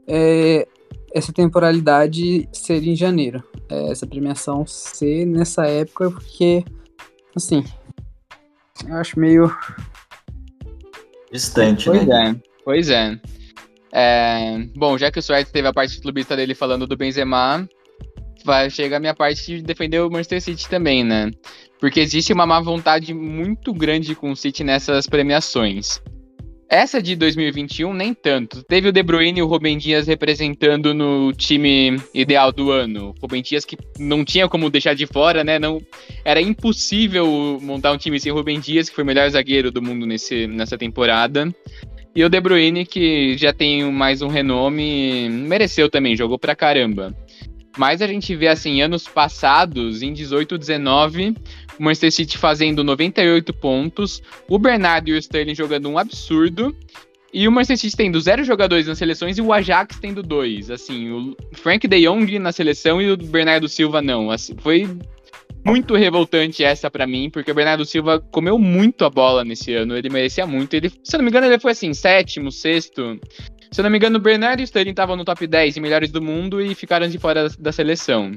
é, essa temporalidade ser em janeiro. É, essa premiação ser nessa época, porque, assim, eu acho meio. Distante, Pois né? é, pois é. É, Bom, já que o Suárez teve a parte clubista dele falando do Benzema, vai chegar a minha parte de defender o Manchester City também, né? Porque existe uma má vontade muito grande com o City nessas premiações. Essa de 2021, nem tanto. Teve o De Bruyne e o Rubem Dias representando no time ideal do ano. Rubem Dias que não tinha como deixar de fora, né? Não, era impossível montar um time sem Rubem Dias, que foi o melhor zagueiro do mundo nesse, nessa temporada. E o De Bruyne, que já tem mais um renome, mereceu também, jogou pra caramba. Mas a gente vê, assim, anos passados, em 18, 19, o Manchester City fazendo 98 pontos, o Bernardo e o Sterling jogando um absurdo, e o Manchester City tendo zero jogadores nas seleções e o Ajax tendo dois. Assim, o Frank de Jong na seleção e o Bernardo Silva não. Assim, foi muito revoltante essa pra mim, porque o Bernardo Silva comeu muito a bola nesse ano, ele merecia muito. Ele, se eu não me engano, ele foi assim, sétimo, sexto. Se eu não me engano, o Bernardo e o Sterling estavam no top 10 de melhores do mundo e ficaram de fora da, da seleção.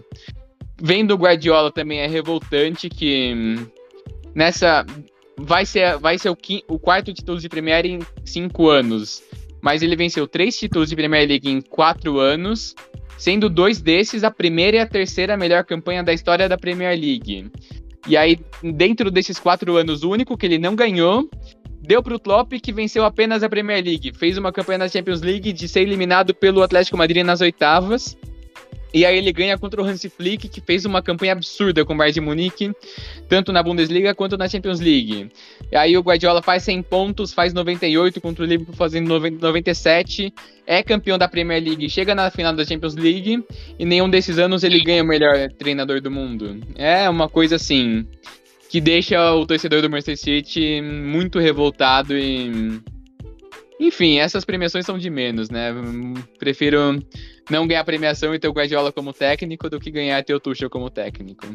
Vendo o Guardiola também é revoltante que hum, nessa vai ser, vai ser o, o quarto título de Premier em cinco anos, mas ele venceu três títulos de Premier League em quatro anos, sendo dois desses a primeira e a terceira melhor campanha da história da Premier League. E aí, dentro desses quatro anos, o único que ele não ganhou deu pro Klopp, que venceu apenas a Premier League. Fez uma campanha na Champions League de ser eliminado pelo Atlético Madrid nas oitavas. E aí ele ganha contra o Hansi Flick, que fez uma campanha absurda com o Bayern de Munique, tanto na Bundesliga quanto na Champions League. E aí o Guardiola faz 100 pontos, faz 98 contra o Liverpool fazendo 90 97, é campeão da Premier League, chega na final da Champions League e nenhum desses anos ele ganha o melhor treinador do mundo. É uma coisa assim que deixa o torcedor do Manchester City muito revoltado e enfim, essas premiações são de menos, né? Prefiro não ganhar premiação e ter o Guardiola como técnico do que ganhar e ter o Tuchel como técnico.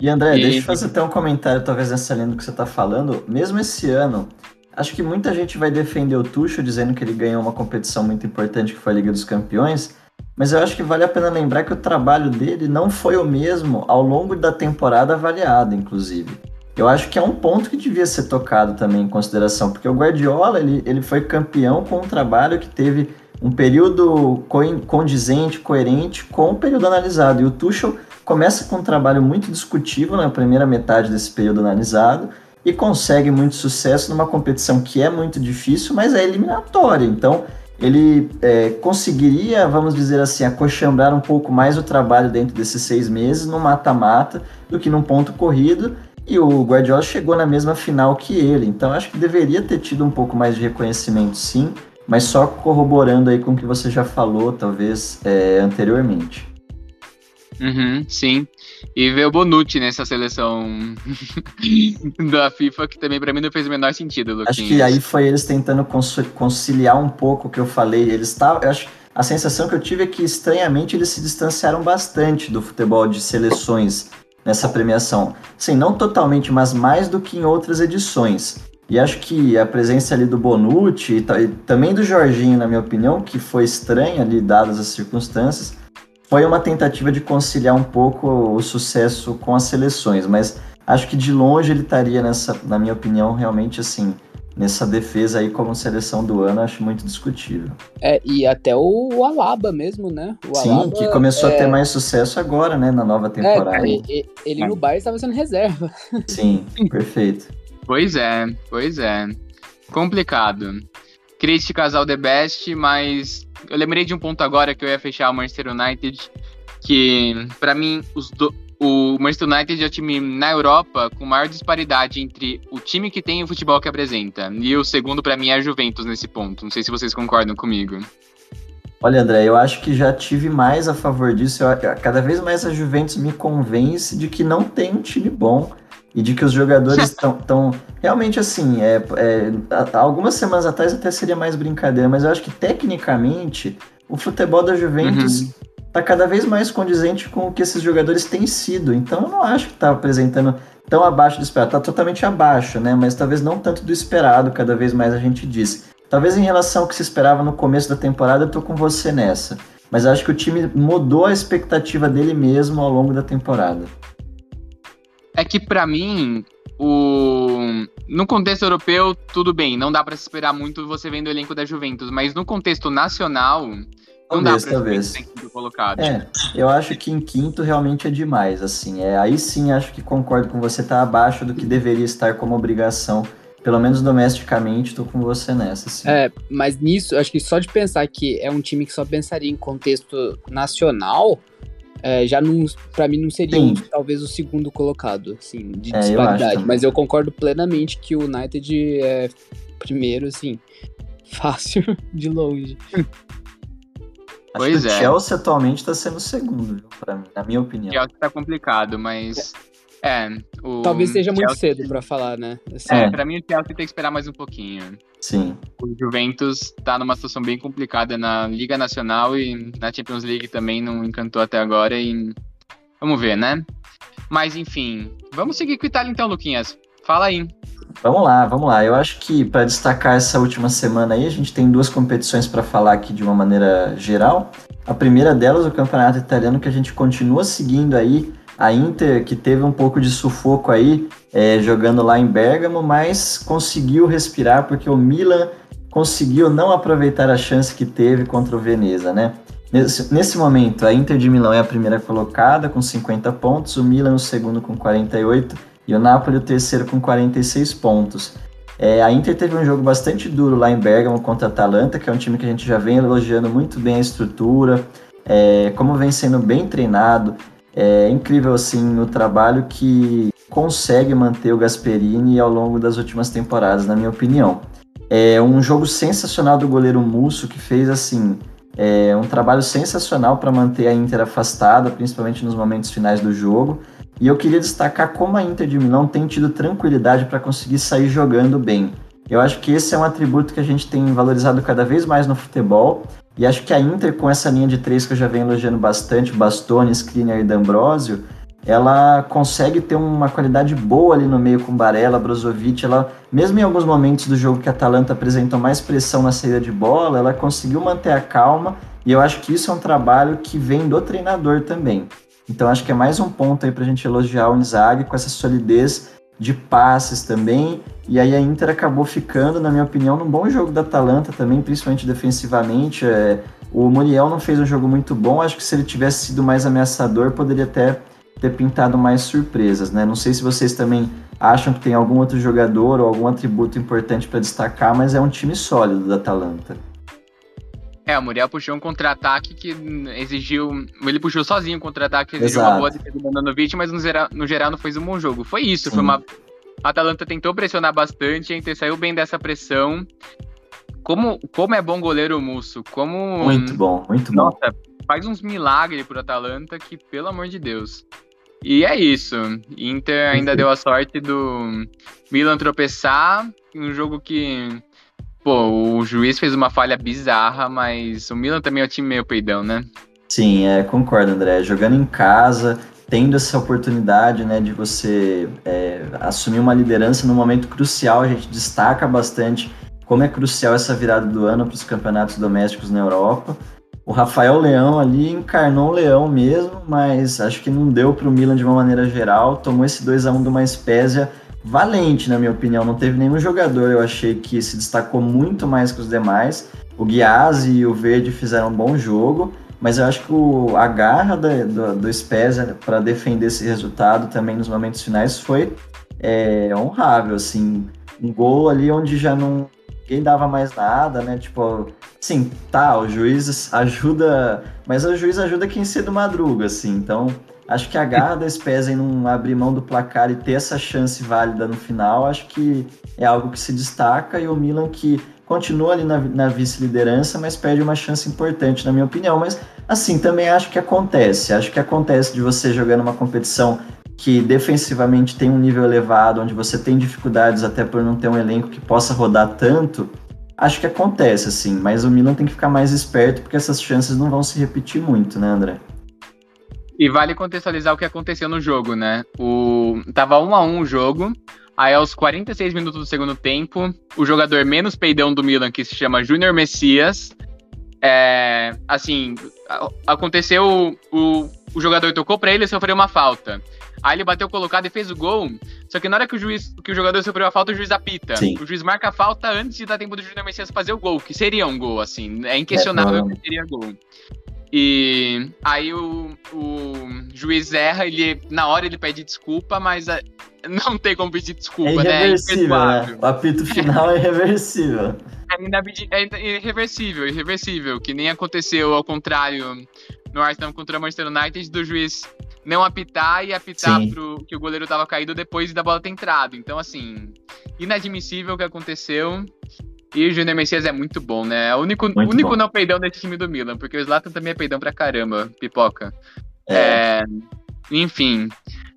E André, E- deixa eu fazer até um comentário, talvez nessa linha do que você tá falando. Mesmo esse ano, acho que muita gente vai defender o Tuchel, dizendo que ele ganhou uma competição muito importante que foi a Liga dos Campeões. Mas eu acho que vale a pena lembrar que o trabalho dele não foi o mesmo ao longo da temporada avaliada, inclusive. Eu acho que é um ponto que devia ser tocado também em consideração, porque o Guardiola ele, ele foi campeão com um trabalho que teve um período co- condizente, coerente com o período analisado. E o Tuchel começa com um trabalho muito discutível na primeira metade desse período analisado e consegue muito sucesso numa competição que é muito difícil, mas é eliminatória. Então, ele é, conseguiria, vamos dizer assim, acochambrar um pouco mais o trabalho dentro desses seis meses no mata-mata do que num ponto corrido. E o Guardiola chegou na mesma final que ele. Então, acho que deveria ter tido um pouco mais de reconhecimento, sim. Mas só corroborando aí com o que você já falou, talvez, é, anteriormente. Uhum, sim. E ver o Bonucci nessa seleção da FIFA, que também pra mim não fez o menor sentido, Luquinhas. Acho que aí foi eles tentando conciliar um pouco o que eu falei. Eles estavam. Eu acho a sensação que eu tive é que, estranhamente, eles se distanciaram bastante do futebol de seleções nessa premiação. Sim, não totalmente, mas mais do que em outras edições. E acho que a presença ali do Bonucci e, também do Jorginho, na minha opinião, que foi estranha ali, dadas as circunstâncias, foi uma tentativa de conciliar um pouco o sucesso com as seleções. Mas acho que de longe ele estaria nessa, na minha opinião, realmente assim, nessa defesa aí como seleção do ano, acho muito discutível. É, e até o, o Alaba mesmo, né? O Sim, Alaba, que começou é... a ter mais sucesso agora, né, na nova temporada. É, ele, ele no Bayern estava sendo reserva. Sim, perfeito. Pois é, pois é. Complicado. Críticas ao The Best, mas eu lembrei de um ponto agora que eu ia fechar o Manchester United, que para mim do, o Manchester United é o time na Europa com maior disparidade entre o time que tem e o futebol que apresenta. E o segundo, para mim, é a Juventus nesse ponto. Não sei se vocês concordam comigo. Olha, André, eu acho que já tive mais a favor disso. Eu, cada vez mais a Juventus me convence de que não tem um time bom e de que os jogadores estão realmente assim. É, é, algumas semanas atrás até seria mais brincadeira, mas eu acho que tecnicamente o futebol da Juventus uhum tá cada vez mais condizente com o que esses jogadores têm sido. Então eu não acho que tá apresentando tão abaixo do esperado. Tá totalmente abaixo, né? Mas talvez não tanto do esperado, cada vez mais a gente diz. Talvez em relação ao que se esperava no começo da temporada, eu tô com você nessa. Mas acho que o time mudou a expectativa dele mesmo ao longo da temporada. É que para mim, o no contexto europeu, tudo bem, não dá para se esperar muito você vendo o elenco da Juventus, mas no contexto nacional, não talvez, dá pra talvez. colocado. É, eu acho que em quinto realmente é demais, assim. É, aí sim acho que concordo com você, tá abaixo do que deveria estar como obrigação. Pelo menos domesticamente, tô com você nessa, sim. É, mas nisso, acho que só de pensar que é um time que só pensaria em contexto nacional, é, já não, para mim não seria um, talvez o segundo colocado, assim, de é, disparidade. Eu mas eu concordo plenamente que o United é primeiro, assim, fácil de longe. Acho pois que é. O Chelsea atualmente está sendo segundo, viu, pra mim, na minha opinião. O Chelsea tá complicado, mas. É. O Talvez seja Chelsea... muito cedo para falar, né? Assim, é, pra mim o Chelsea tem que esperar mais um pouquinho. Sim. O Juventus tá numa situação bem complicada na Liga Nacional e na Champions League também não encantou até agora e. Vamos ver, né? Mas enfim, vamos seguir com o Itália então, Luquinhas. Fala aí. Vamos lá, vamos lá. Eu acho que para destacar essa última semana aí, a gente tem duas competições para falar aqui de uma maneira geral. A primeira delas, o Campeonato Italiano, que a gente continua seguindo aí. A Inter, que teve um pouco de sufoco aí, é, jogando lá em Bergamo, mas conseguiu respirar porque o Milan conseguiu não aproveitar a chance que teve contra o Veneza, né? Nesse, nesse momento, a Inter de Milão é a primeira colocada com 50 pontos, o Milan o segundo com 48 e o Napoli o terceiro com 46 pontos. É, a Inter teve um jogo bastante duro lá em Bergamo contra a Atalanta, que é um time que a gente já vem elogiando muito bem a estrutura, é, como vem sendo bem treinado. É incrível assim o trabalho que consegue manter o Gasperini ao longo das últimas temporadas, na minha opinião. É um jogo sensacional do goleiro Musso que fez assim é, um trabalho sensacional para manter a Inter afastada, principalmente nos momentos finais do jogo. E eu queria destacar como a Inter de Milão tem tido tranquilidade para conseguir sair jogando bem. Eu acho que esse é um atributo que a gente tem valorizado cada vez mais no futebol. E acho que a Inter, com essa linha de três que eu já venho elogiando bastante, Bastoni, Skriniar e D'Ambrosio, ela consegue ter uma qualidade boa ali no meio com Barella, Brozovic. Ela, mesmo em alguns momentos do jogo que a Atalanta apresentou mais pressão na saída de bola, ela conseguiu manter a calma. E eu acho que isso é um trabalho que vem do treinador também. Então acho que é mais um ponto aí para a gente elogiar o Inzaghi com essa solidez de passes também. E aí a Inter acabou ficando, na minha opinião, num bom jogo da Atalanta também, principalmente defensivamente. É, o Muriel não fez um jogo muito bom, acho que se ele tivesse sido mais ameaçador, poderia até ter pintado mais surpresas, né? Não sei se vocês também acham que tem algum outro jogador ou algum atributo importante para destacar, mas é um time sólido da Atalanta. É, o Muriel puxou um contra-ataque que exigiu. Ele puxou sozinho um contra-ataque que exigiu Exato. uma boa defesa do Mandanovic, mas no geral, no geral não fez um bom jogo. Foi isso, Sim. foi uma. A Atalanta tentou pressionar bastante, a Inter saiu bem dessa pressão. Como, como é bom goleiro o Musso, como. Muito bom, muito bom. Nossa, faz uns milagres pro Atalanta que, pelo amor de Deus. E é isso. Inter ainda deu a sorte do Milan tropeçar em um jogo que. Pô, o juiz fez uma falha bizarra, mas o Milan também é um time meio peidão, né? Sim, é, concordo, André. Jogando em casa, tendo essa oportunidade né, de você é, assumir uma liderança no momento crucial, a gente destaca bastante como é crucial essa virada do ano para os campeonatos domésticos na Europa. O Rafael Leão ali encarnou o Leão mesmo, mas acho que não deu para o Milan de uma maneira geral. Tomou esse 2 a 1 de uma Spezia valente, na minha opinião. Não teve nenhum jogador, eu achei que se destacou muito mais que os demais. O Ghiazzi e o Verde fizeram um bom jogo, mas eu acho que o, a garra do, do, do Spezia para defender esse resultado também nos momentos finais foi é, honrável, assim. Um gol ali onde já não ninguém dava mais nada, né? Tipo, sim, tá, o juiz ajuda, mas o juiz ajuda quem cedo madruga, assim. Então, acho que a garra da Spezia em não abrir mão do placar e ter essa chance válida no final, acho que é algo que se destaca e o Milan que continua ali na, na vice-liderança, mas perde uma chance importante, na minha opinião. Mas, assim, também acho que acontece. Acho que acontece de você jogar numa competição que defensivamente tem um nível elevado, onde você tem dificuldades até por não ter um elenco que possa rodar tanto, acho que acontece, assim. Mas o Milan tem que ficar mais esperto, porque essas chances não vão se repetir muito, né, André? E vale contextualizar o que aconteceu no jogo, né? O... Tava um a um o jogo. Aí, aos 46 minutos do segundo tempo, o jogador menos peidão do Milan, que se chama Júnior Messias, é... assim, aconteceu, o, o jogador tocou para ele e sofreu uma falta. Aí ele bateu colocado e fez o gol. Só que na hora que o juiz, que o jogador sofreu a falta, o juiz apita. Sim. O juiz marca a falta antes de dar tempo do Júnior Messias fazer o gol, que seria um gol, assim. É inquestionável é, que seria gol. E aí o, o juiz erra, ele na hora ele pede desculpa, mas a, não tem como pedir desculpa, é né? É né? O apito final é irreversível. É, é irreversível, irreversível, que nem aconteceu ao contrário no Arsenal contra o Manchester United do juiz não apitar e apitar pro, que o goleiro tava caído depois da bola ter entrado. Então, assim, inadmissível o que aconteceu. E o Júnior Messias é muito bom, né? É o único, único bom. não peidão desse time do Milan, porque o Zlatan também é peidão pra caramba, pipoca. É. É, enfim,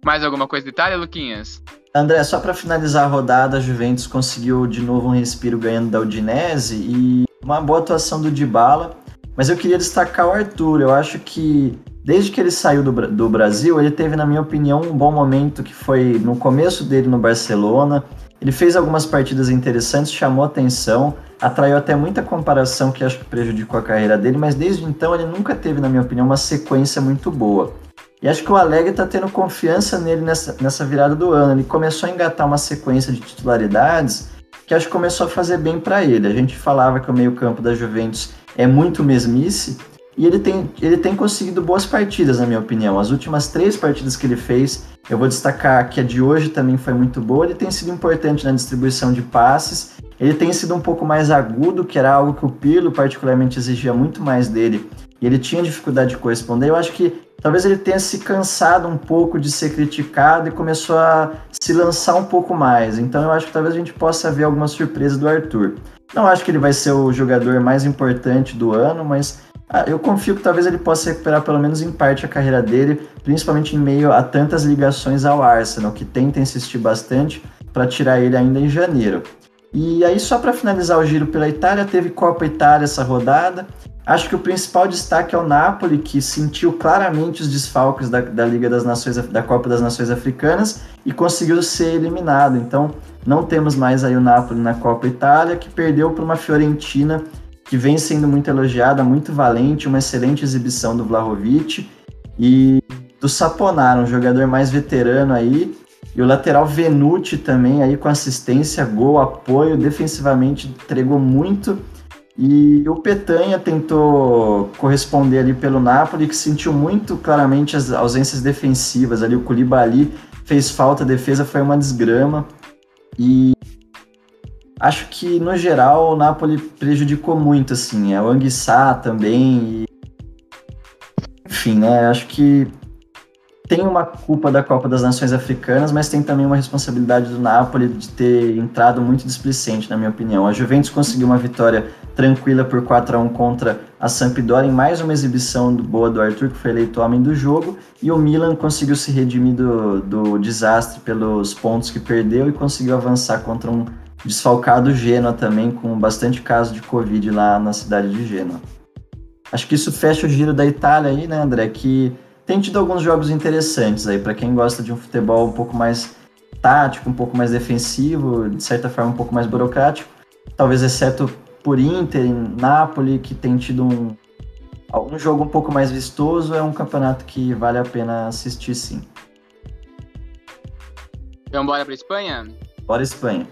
mais alguma coisa de Itália, Luquinhas? André, só para finalizar a rodada, a Juventus conseguiu de novo um respiro ganhando da Udinese e uma boa atuação do Dybala. Mas eu queria destacar o Arthur. Eu acho que Desde que ele saiu do, do Brasil, ele teve, na minha opinião, um bom momento que foi no começo dele no Barcelona. Ele fez algumas partidas interessantes, chamou atenção, atraiu até muita comparação que acho que prejudicou a carreira dele, mas desde então ele nunca teve, na minha opinião, uma sequência muito boa. E acho que o Alegre está tendo confiança nele nessa, nessa virada do ano. Ele começou a engatar uma sequência de titularidades que acho que começou a fazer bem para ele. A gente falava que o meio-campo da Juventus é muito mesmice, e ele tem, ele tem conseguido boas partidas, na minha opinião. As últimas três partidas que ele fez, eu vou destacar que a de hoje também foi muito boa. Ele tem sido importante na distribuição de passes. Ele tem sido um pouco mais agudo, que era algo que o Pirlo particularmente exigia muito mais dele. E ele tinha dificuldade de corresponder. Eu acho que talvez ele tenha se cansado um pouco de ser criticado e começou a se lançar um pouco mais. Então eu acho que talvez a gente possa ver alguma surpresa do Arthur. Não acho que ele vai ser o jogador mais importante do ano, mas ah, eu confio que talvez ele possa recuperar pelo menos em parte a carreira dele, principalmente em meio a tantas ligações ao Arsenal, que tenta insistir bastante para tirar ele ainda em janeiro. E aí, só para finalizar o giro pela Itália, teve Copa Itália essa rodada. Acho que o principal destaque é o Napoli, que sentiu claramente os desfalques da, da Liga das Nações, da Copa das Nações Africanas e conseguiu ser eliminado. Então, não temos mais aí o Napoli na Copa Itália, que perdeu para uma Fiorentina que vem sendo muito elogiada, muito valente, uma excelente exibição do Vlahovic e do Saponara, um jogador mais veterano aí, e o lateral Venuti também aí com assistência, gol, apoio, defensivamente entregou muito. E o Petanha tentou corresponder ali pelo Napoli, que sentiu muito claramente as ausências defensivas ali. O Koulibaly fez falta, a defesa foi uma desgrama. E acho que no geral o Napoli prejudicou muito, assim, é o Anguissá também, e... enfim, né, acho que tem uma culpa da Copa das Nações Africanas, mas tem também uma responsabilidade do Napoli de ter entrado muito displicente, na minha opinião. A Juventus conseguiu uma vitória tranquila por 4 a 1 contra a Sampdoria em mais uma exibição do, boa do Arthur, que foi eleito homem do jogo, e o Milan conseguiu se redimir do, do desastre pelos pontos que perdeu e conseguiu avançar contra um desfalcado Genoa também, com bastante caso de Covid lá na cidade de Genoa. Acho que isso fecha o giro da Itália aí, né, André? Que tem tido alguns jogos interessantes aí, para quem gosta de um futebol um pouco mais tático, um pouco mais defensivo, de certa forma um pouco mais burocrático, talvez exceto por Inter, em Napoli, que tem tido um, um jogo um pouco mais vistoso, é um campeonato que vale a pena assistir sim. Então bora para Espanha? Bora Espanha.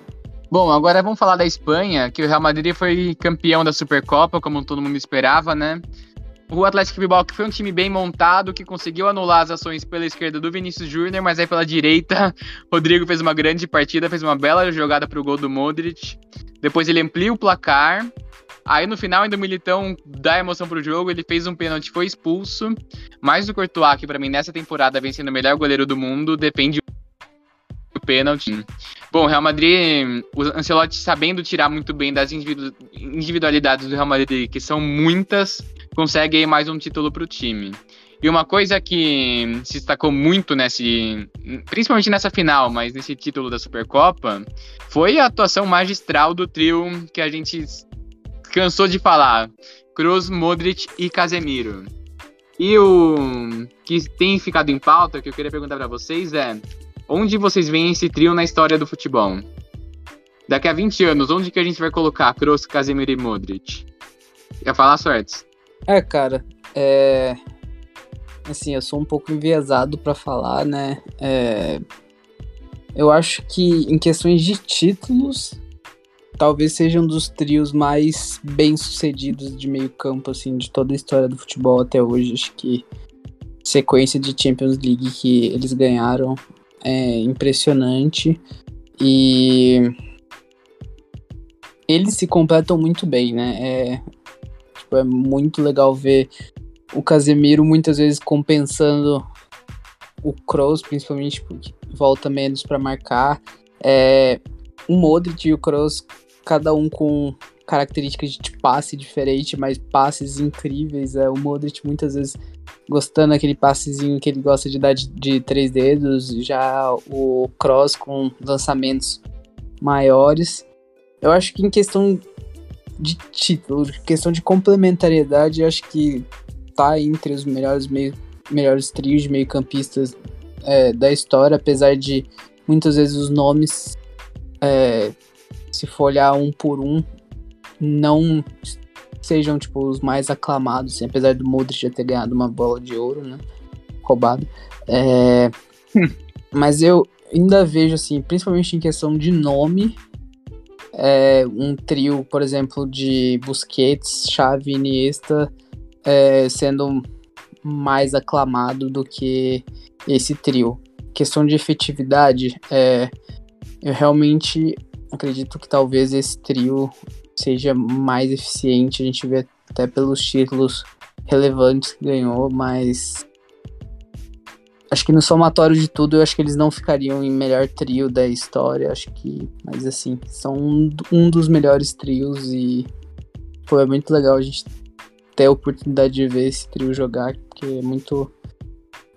Bom, agora vamos falar da Espanha, que o Real Madrid foi campeão da Supercopa, como todo mundo esperava, né? O Atlético Bilbao, que foi um time bem montado, que conseguiu anular as ações pela esquerda do Vinícius Júnior, mas aí pela direita, Rodrigo fez uma grande partida, fez uma bela jogada para o gol do Modric. Depois ele amplia o placar. Aí no final ainda o Militão dá emoção pro jogo, ele fez um pênalti, foi expulso. Mas o Courtois, que para mim nessa temporada vem sendo o melhor goleiro do mundo, depende do pênalti. Bom, o Real Madrid, o Ancelotti sabendo tirar muito bem das individualidades do Real Madrid, que são muitas, consegue mais um título para o time. E uma coisa que se destacou muito nesse, principalmente nessa final, mas nesse título da Supercopa, foi a atuação magistral do trio que a gente cansou de falar, Kroos, Modric e Casemiro. E o que tem ficado em pauta, que eu queria perguntar para vocês é, onde vocês veem esse trio na história do futebol? Daqui a 20 anos, onde que a gente vai colocar Kroos, Casemiro e Modric? Quer falar, Sortes? É, cara, é... Assim, eu sou um pouco enviesado para falar, né? É... Eu acho que em questões de títulos, talvez seja um dos trios mais bem sucedidos de meio campo, assim, de toda a história do futebol até hoje. Acho que sequência de Champions League que eles ganharam é impressionante e eles se completam muito bem, né? É, Tipo, é muito legal ver o Casemiro muitas vezes compensando o Kroos, principalmente porque volta menos para marcar. É, o Modric e o Kroos, cada um com características de passe diferente, mas passes incríveis. É, o Modric muitas vezes gostando daquele passezinho que ele gosta de dar de, de três dedos, já o Kroos com lançamentos maiores. Eu acho que em questão de título, questão de complementariedade, acho que tá entre os melhores, meio, melhores trios de meio-campistas é, da história, apesar de muitas vezes os nomes, é, se for olhar um por um, não sejam tipo os mais aclamados, assim, apesar do Modric já ter ganhado uma bola de ouro, né? Roubado. É, mas eu ainda vejo assim, principalmente em questão de nome, é, um trio, por exemplo, de Busquets, Xavi e Iniesta é, sendo mais aclamado do que esse trio. Questão de efetividade, é, eu realmente acredito que talvez esse trio seja mais eficiente. A gente vê até pelos títulos relevantes que ganhou, mas acho que no somatório de tudo, eu acho que eles não ficariam em melhor trio da história. Acho que, mas assim, são um, um dos melhores trios e foi muito legal a gente ter a oportunidade de ver esse trio jogar, porque é muito.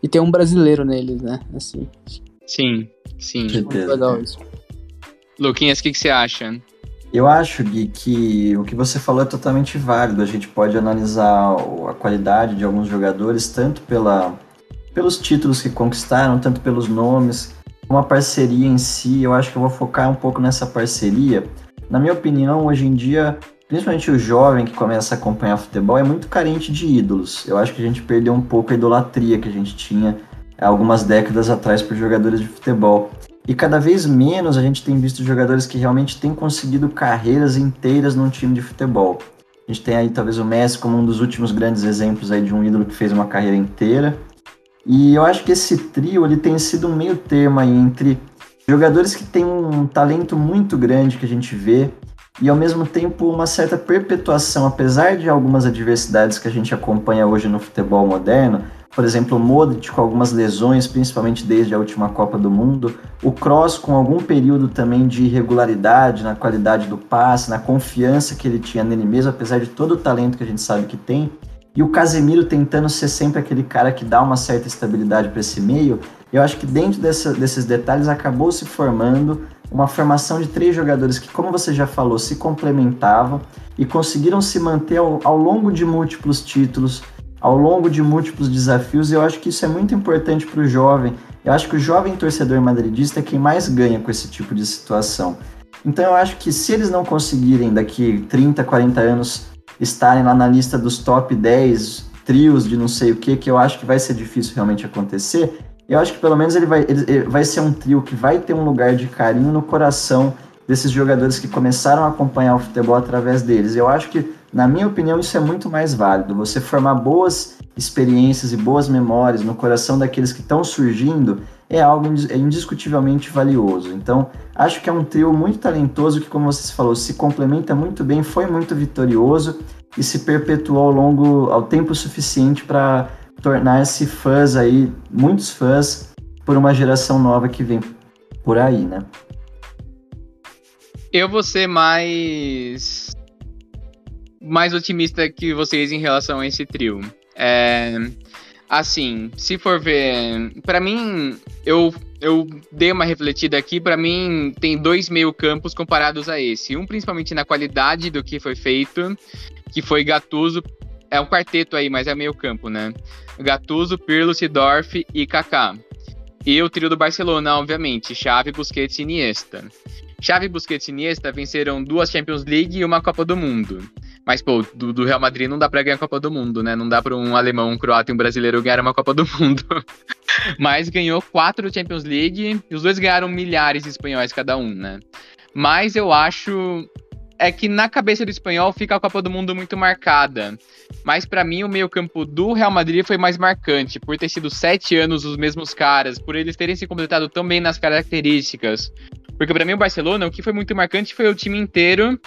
E tem um brasileiro neles, né? Assim. Sim, sim. Muito legal isso. Luquinhas, o que, que você acha? Eu acho, Gui, que o que você falou é totalmente válido. A gente pode analisar a qualidade de alguns jogadores, tanto pela, pelos títulos que conquistaram, tanto pelos nomes, uma parceria em si. Eu acho que eu vou focar um pouco nessa parceria. Na minha opinião, hoje em dia, principalmente o jovem que começa a acompanhar futebol, é muito carente de ídolos. Eu acho que a gente perdeu um pouco a idolatria que a gente tinha algumas décadas atrás por jogadores de futebol. E cada vez menos a gente tem visto jogadores que realmente têm conseguido carreiras inteiras num time de futebol. A gente tem aí talvez o Messi como um dos últimos grandes exemplos aí de um ídolo que fez uma carreira inteira. E eu acho que esse trio ele tem sido um meio termo entre jogadores que têm um talento muito grande que a gente vê e ao mesmo tempo uma certa perpetuação, apesar de algumas adversidades que a gente acompanha hoje no futebol moderno, por exemplo, o Modric com algumas lesões, principalmente desde a última Copa do Mundo, o Kroos com algum período também de irregularidade na qualidade do passe, na confiança que ele tinha nele mesmo, apesar de todo o talento que a gente sabe que tem, e o Casemiro tentando ser sempre aquele cara que dá uma certa estabilidade para esse meio, eu acho que dentro dessa, desses detalhes acabou se formando uma formação de três jogadores que, como você já falou, se complementavam e conseguiram se manter ao, ao longo de múltiplos títulos, ao longo de múltiplos desafios, e eu acho que isso é muito importante para o jovem. Eu acho que o jovem torcedor madridista é quem mais ganha com esse tipo de situação. Então eu acho que se eles não conseguirem daqui 30, 40 anos estarem lá na lista dos top 10 trios de não sei o que, que eu acho que vai ser difícil realmente acontecer, eu acho que pelo menos ele vai, ele vai ser um trio que vai ter um lugar de carinho no coração desses jogadores que começaram a acompanhar o futebol através deles. Eu acho que, na minha opinião, isso é muito mais válido. Você formar boas experiências e boas memórias no coração daqueles que estão surgindo é algo é indiscutivelmente valioso. Então, acho que é um trio muito talentoso que, como você falou, se complementa muito bem, foi muito vitorioso e se perpetuou ao longo, ao tempo suficiente para tornar-se fãs aí, muitos fãs, por uma geração nova que vem por aí, né? Eu vou ser mais mais otimista que vocês em relação a esse trio. É, assim, se for ver, para mim, eu eu dei uma refletida aqui, para mim tem dois meio-campos comparados a esse. Um principalmente na qualidade do que foi feito, que foi Gattuso, é um quarteto aí, mas é meio-campo, né? Gattuso, Pirlo, Sidorf e Kaká. E o trio do Barcelona, obviamente, Xavi, Busquets e Iniesta. Xavi, Busquets e Iniesta venceram duas Champions League e uma Copa do Mundo. Mas, pô, do, do Real Madrid não dá pra ganhar a Copa do Mundo, né? Não dá pra um alemão, um croata e um brasileiro ganhar uma Copa do Mundo. Mas ganhou quatro Champions League e os dois ganharam milhares de espanhóis cada um, né? Mas eu acho é que na cabeça do espanhol fica a Copa do Mundo muito marcada. Mas para mim o meio-campo do Real Madrid foi mais marcante, por ter sido sete anos os mesmos caras, por eles terem se completado tão bem nas características. Porque para mim o Barcelona, o que foi muito marcante foi o time inteiro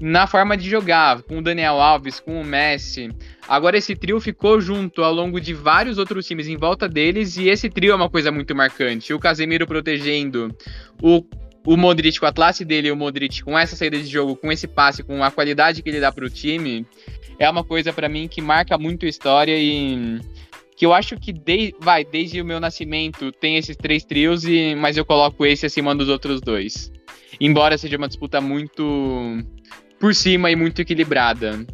na forma de jogar, com o Daniel Alves, com o Messi. Agora esse trio ficou junto ao longo de vários outros times em volta deles e esse trio é uma coisa muito marcante. O Casemiro protegendo, o o Modric com a classe dele, o Modric com essa saída de jogo, com esse passe, com a qualidade que ele dá para o time, é uma coisa para mim que marca muito a história e que eu acho que de, vai desde o meu nascimento tem esses três trios e mas eu coloco esse acima dos outros dois. Embora seja uma disputa muito por cima e muito equilibrada.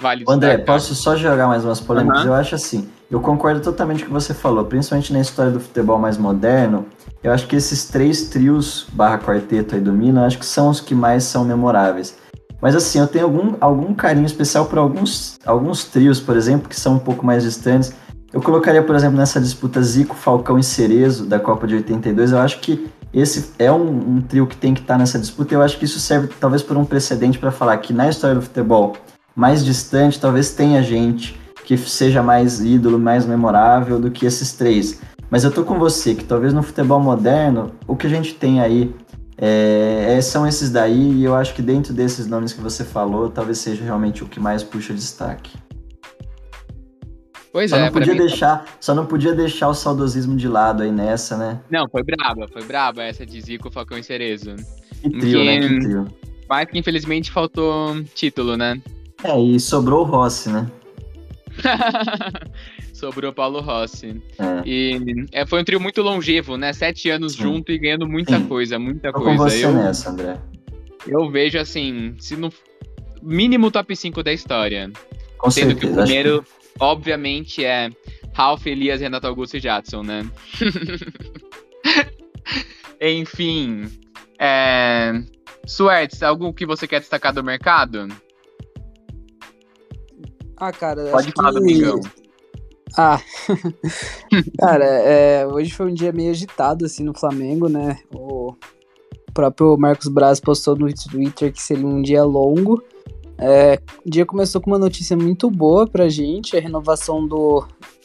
Vale André, posso só jogar mais umas polêmicas? Uhum. Eu acho assim, eu concordo totalmente com o que você falou, principalmente na história do futebol mais moderno. Eu acho que esses três trios barra quarteto aí do Milan, acho que são os que mais são memoráveis. Mas assim, eu tenho algum, algum carinho especial por alguns, alguns trios, por exemplo, que são um pouco mais distantes. Eu colocaria, por exemplo, nessa disputa Zico, Falcão e Cerezo da Copa de 82. Eu acho que esse é um, um trio que tem que estar nessa disputa. Eu acho que isso serve talvez por um precedente para falar que na história do futebol mais distante, talvez tenha gente que seja mais ídolo, mais memorável do que esses três. Mas eu tô com você, que talvez no futebol moderno, o que a gente tem aí é, é, são esses daí, e eu acho que dentro desses nomes que você falou, talvez seja realmente o que mais puxa destaque. Pois só é, não podia deixar, Só não podia deixar o saudosismo de lado aí nessa, né? Não, foi braba, foi braba essa de Zico, Falcão e Cerezo. Que trio, que, né? Que trio. Mas que infelizmente faltou título, né? É, e sobrou o Rossi, né? Sobrou Paulo Rossi. É. E é, foi um trio muito longevo, né? Sete anos Sim. junto e ganhando muita Sim. coisa, muita Tô coisa. Com você eu, nessa, André. Eu vejo assim, se no mínimo top 5 da história. Com sendo certeza, que o primeiro, que... obviamente, é Ralph Elias, Renato Augusto e Jadson, né? Enfim. É... Suertes, algo que você quer destacar do mercado? Ah, cara. Pode falar, que... Domingão. Ah, cara, é, hoje foi um dia meio agitado, assim, no Flamengo, né? O próprio Marcos Braz postou no Twitter que seria um dia longo. É, o dia começou com uma notícia muito boa pra gente, a renovação do,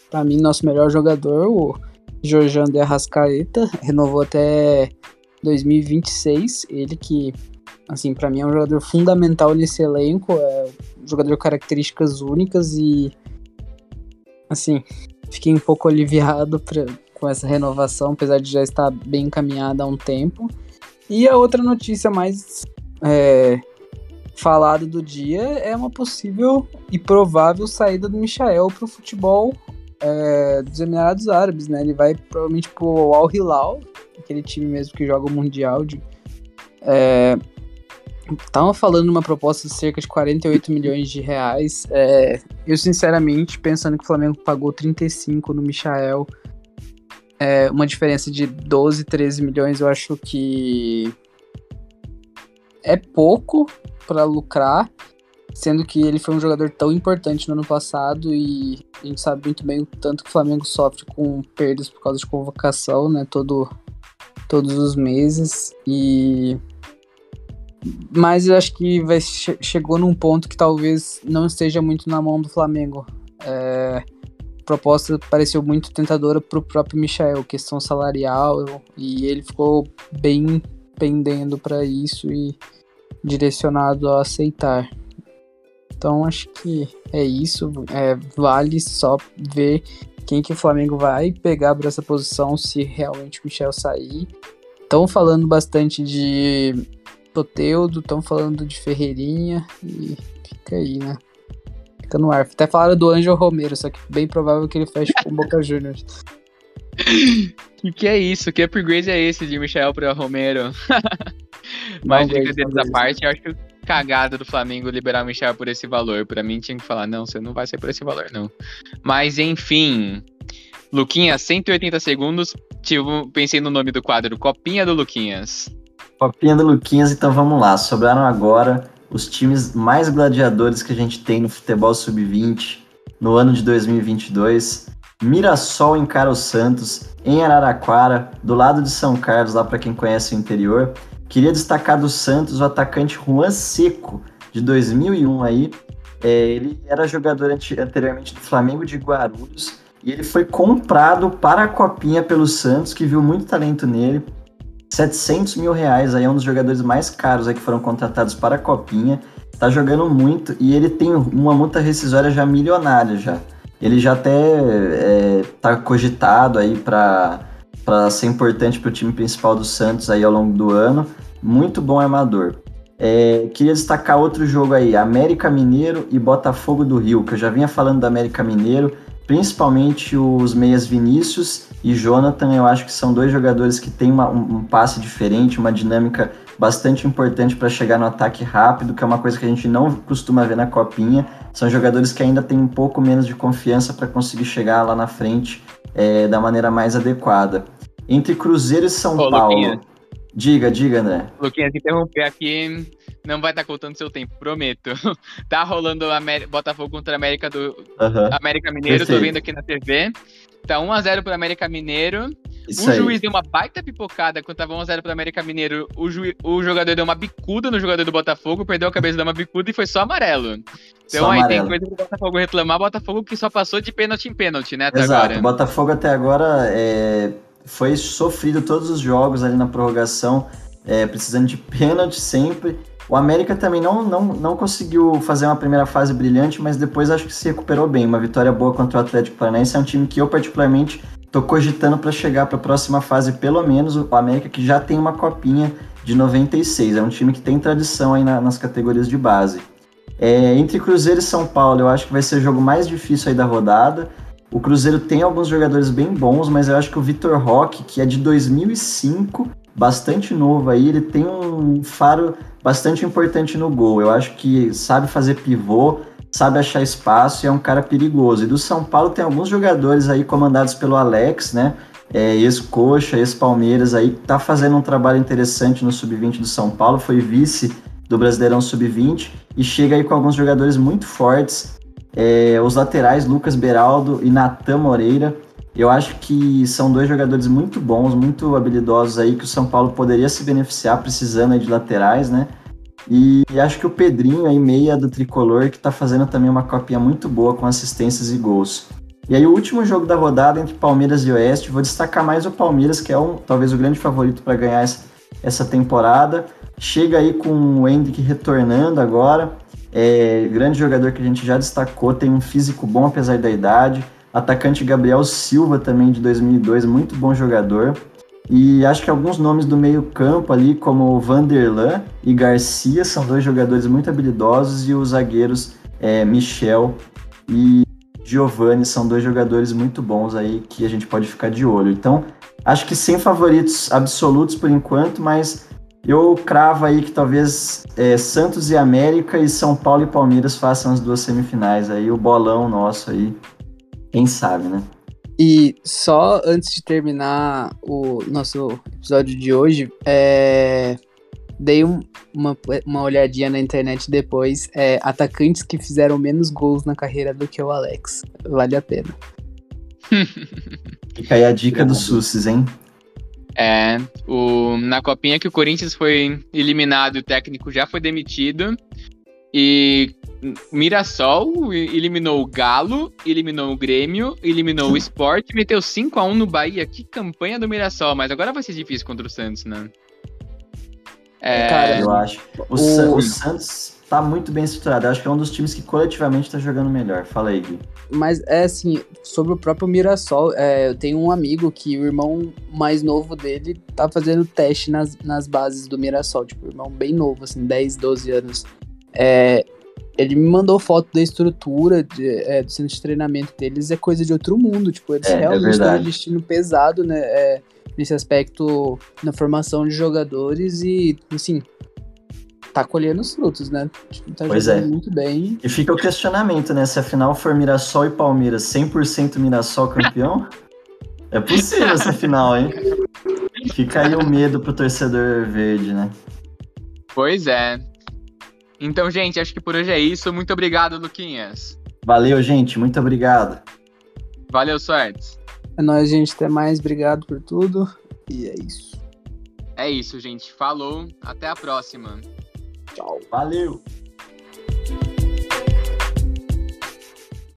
pra mim, nosso melhor jogador, o Jorjan de Arrascaeta, renovou até 2026, ele que, assim, para mim é um jogador fundamental nesse elenco, é um jogador com características únicas e assim, fiquei um pouco aliviado pra, com essa renovação, apesar de já estar bem encaminhada há um tempo. E a outra notícia mais é, falada do dia é uma possível e provável saída do Michael para o futebol é, dos Emirados Árabes, né? Ele vai provavelmente pro Al Hilal, aquele time mesmo que joga o Mundial. De, é, Estavam falando uma proposta de cerca de 48 milhões de reais. É, eu, sinceramente, pensando que o Flamengo pagou 35 no Michael, é, uma diferença de 12, 13 milhões, eu acho que é pouco para lucrar, sendo que ele foi um jogador tão importante no ano passado e a gente sabe muito bem o tanto que o Flamengo sofre com perdas por causa de convocação, né? Todo, todos os meses e mas eu acho que vai, chegou num ponto que talvez não esteja muito na mão do Flamengo. É, a proposta pareceu muito tentadora para o próprio Michel, questão salarial, e ele ficou bem pendendo para isso e direcionado a aceitar. Então acho que é isso. É, vale só ver quem que o Flamengo vai pegar para essa posição se realmente o Michel sair. Estão falando bastante de Toteudo, estão falando de Ferreirinha e fica aí, né? Fica no ar. Até falaram do Anjo Romero, só que bem provável que ele feche com o Boca Juniors. Que que é isso? Que upgrade é esse de Michel para Romero? Mas brincadeiras à parte, eu acho cagada do Flamengo liberar o Michel por esse valor. Para mim tinha que falar, não, você não vai ser por esse valor, não. Mas enfim. Luquinhas, 180 segundos. Tipo, pensei no nome do quadro, Copinha do Luquinhas. Copinha do Luquinhas, então vamos lá. Sobraram agora os times mais gladiadores que a gente tem no futebol sub-20 no ano de 2022. Mirassol encara o Santos em Araraquara, do lado de São Carlos, lá para quem conhece o interior. Queria destacar do Santos o atacante Juan Seco, de 2001 aí. É, ele era jogador anteriormente do Flamengo de Guarulhos e ele foi comprado para a Copinha pelo Santos, que viu muito talento nele 700 mil reais aí, é um dos jogadores mais caros aí que foram contratados para a Copinha. Tá jogando muito e ele tem uma multa rescisória já milionária já. Ele já até é, tá cogitado aí para ser importante para o time principal do Santos aí ao longo do ano. Muito bom armador. É, queria destacar outro jogo aí, América Mineiro e Botafogo do Rio, que eu já vinha falando do América Mineiro, principalmente os meias Vinícius e Jonathan, eu acho que são dois jogadores que têm uma, um, um passe diferente, uma dinâmica bastante importante para chegar no ataque rápido, que é uma coisa que a gente não costuma ver na copinha. São jogadores que ainda têm um pouco menos de confiança para conseguir chegar lá na frente é, da maneira mais adequada. Entre Cruzeiro e São Ô, Paulo. Luquinha. Diga, diga, André. Luquinhas, interromper aqui não vai estar tá contando seu tempo, prometo. tá rolando Botafogo contra a América do uhum. América Mineiro, Perfeito. tô vendo aqui na TV. Tá 1x0 pro América Mineiro. Isso o aí. juiz deu uma baita pipocada quando tava 1x0 pro América Mineiro. O, ju... o jogador deu uma bicuda no jogador do Botafogo, perdeu a cabeça, deu uma bicuda e foi só amarelo. Então só aí amarelo. tem coisa do Botafogo reclamar. Botafogo que só passou de pênalti em pênalti, né? Até Exato. agora. O Botafogo até agora é... foi sofrido todos os jogos ali na prorrogação, é, precisando de pênalti sempre. O América também não, não, não conseguiu fazer uma primeira fase brilhante, mas depois acho que se recuperou bem. Uma vitória boa contra o Atlético Paranaense é um time que eu, particularmente, estou cogitando para chegar para a próxima fase, pelo menos o América, que já tem uma copinha de 96. É um time que tem tradição aí na, nas categorias de base. É, entre Cruzeiro e São Paulo, eu acho que vai ser o jogo mais difícil aí da rodada. O Cruzeiro tem alguns jogadores bem bons, mas eu acho que o Vitor Roque, que é de 2005, bastante novo aí, ele tem um faro bastante importante no gol. Eu acho que sabe fazer pivô, sabe achar espaço e é um cara perigoso. E do São Paulo tem alguns jogadores aí comandados pelo Alex, né? É, ex-Coxa, ex-Palmeiras aí, tá fazendo um trabalho interessante no Sub-20 do São Paulo, foi vice do Brasileirão Sub-20 e chega aí com alguns jogadores muito fortes. É, os laterais, Lucas Beraldo e Natan Moreira. Eu acho que são dois jogadores muito bons, muito habilidosos aí, que o São Paulo poderia se beneficiar precisando de laterais, né? E acho que o Pedrinho aí, meia do tricolor, que tá fazendo também uma copinha muito boa com assistências e gols. E aí o último jogo da rodada entre Palmeiras e Oeste, vou destacar mais o Palmeiras, que é um, talvez o grande favorito para ganhar essa, essa temporada. Chega aí com o Hendrick retornando agora. É, grande jogador que a gente já destacou, tem um físico bom apesar da idade Atacante Gabriel Silva também de 2002, muito bom jogador. E acho que alguns nomes do meio-campo ali, como Vanderlan e Garcia, são dois jogadores muito habilidosos, e os zagueiros é, Michel e Giovanni são dois jogadores muito bons aí que a gente pode ficar de olho. Então, acho que sem favoritos absolutos por enquanto, mas eu cravo aí que talvez é, Santos e América e São Paulo e Palmeiras façam as duas semifinais aí, o bolão nosso aí. Quem sabe, né? E só antes de terminar o nosso episódio de hoje, é... dei um, uma, uma olhadinha na internet depois. É, atacantes que fizeram menos gols na carreira do que o Alex. Vale a pena. Fica aí a dica do Susses, hein? É, o, na copinha que o Corinthians foi eliminado, o técnico já foi demitido. E Mirassol eliminou o Galo, eliminou o Grêmio, eliminou o Sport, meteu 5 a 1 no Bahia. Que campanha do Mirassol, mas agora vai ser difícil contra o Santos, né? É... Cara, eu acho. O, o... o Santos tá muito bem estruturado. Eu acho que é um dos times que coletivamente tá jogando melhor. Fala aí, Gui. Mas é assim, sobre o próprio Mirassol, é, eu tenho um amigo que o irmão mais novo dele tá fazendo teste nas, nas bases do Mirassol. Tipo, irmão bem novo, assim, 10, 12 anos. É, ele me mandou foto da estrutura de, é, do centro de treinamento deles, é coisa de outro mundo. Tipo, eles é, é realmente é um destino pesado, né? É, nesse aspecto na formação de jogadores e, assim, tá colhendo os frutos, né? Tipo, tá pois é. muito bem. E fica o questionamento, né? Se a final for Mirassol e Palmeiras, 100% Mirassol campeão, é possível essa final, hein? Fica aí o medo pro torcedor verde, né? Pois é. Então, gente, acho que por hoje é isso. Muito obrigado, Luquinhas. Valeu, gente. Muito obrigado. Valeu, sorte. É nóis, gente. Até mais. Obrigado por tudo. E é isso. É isso, gente. Falou. Até a próxima. Tchau. Valeu.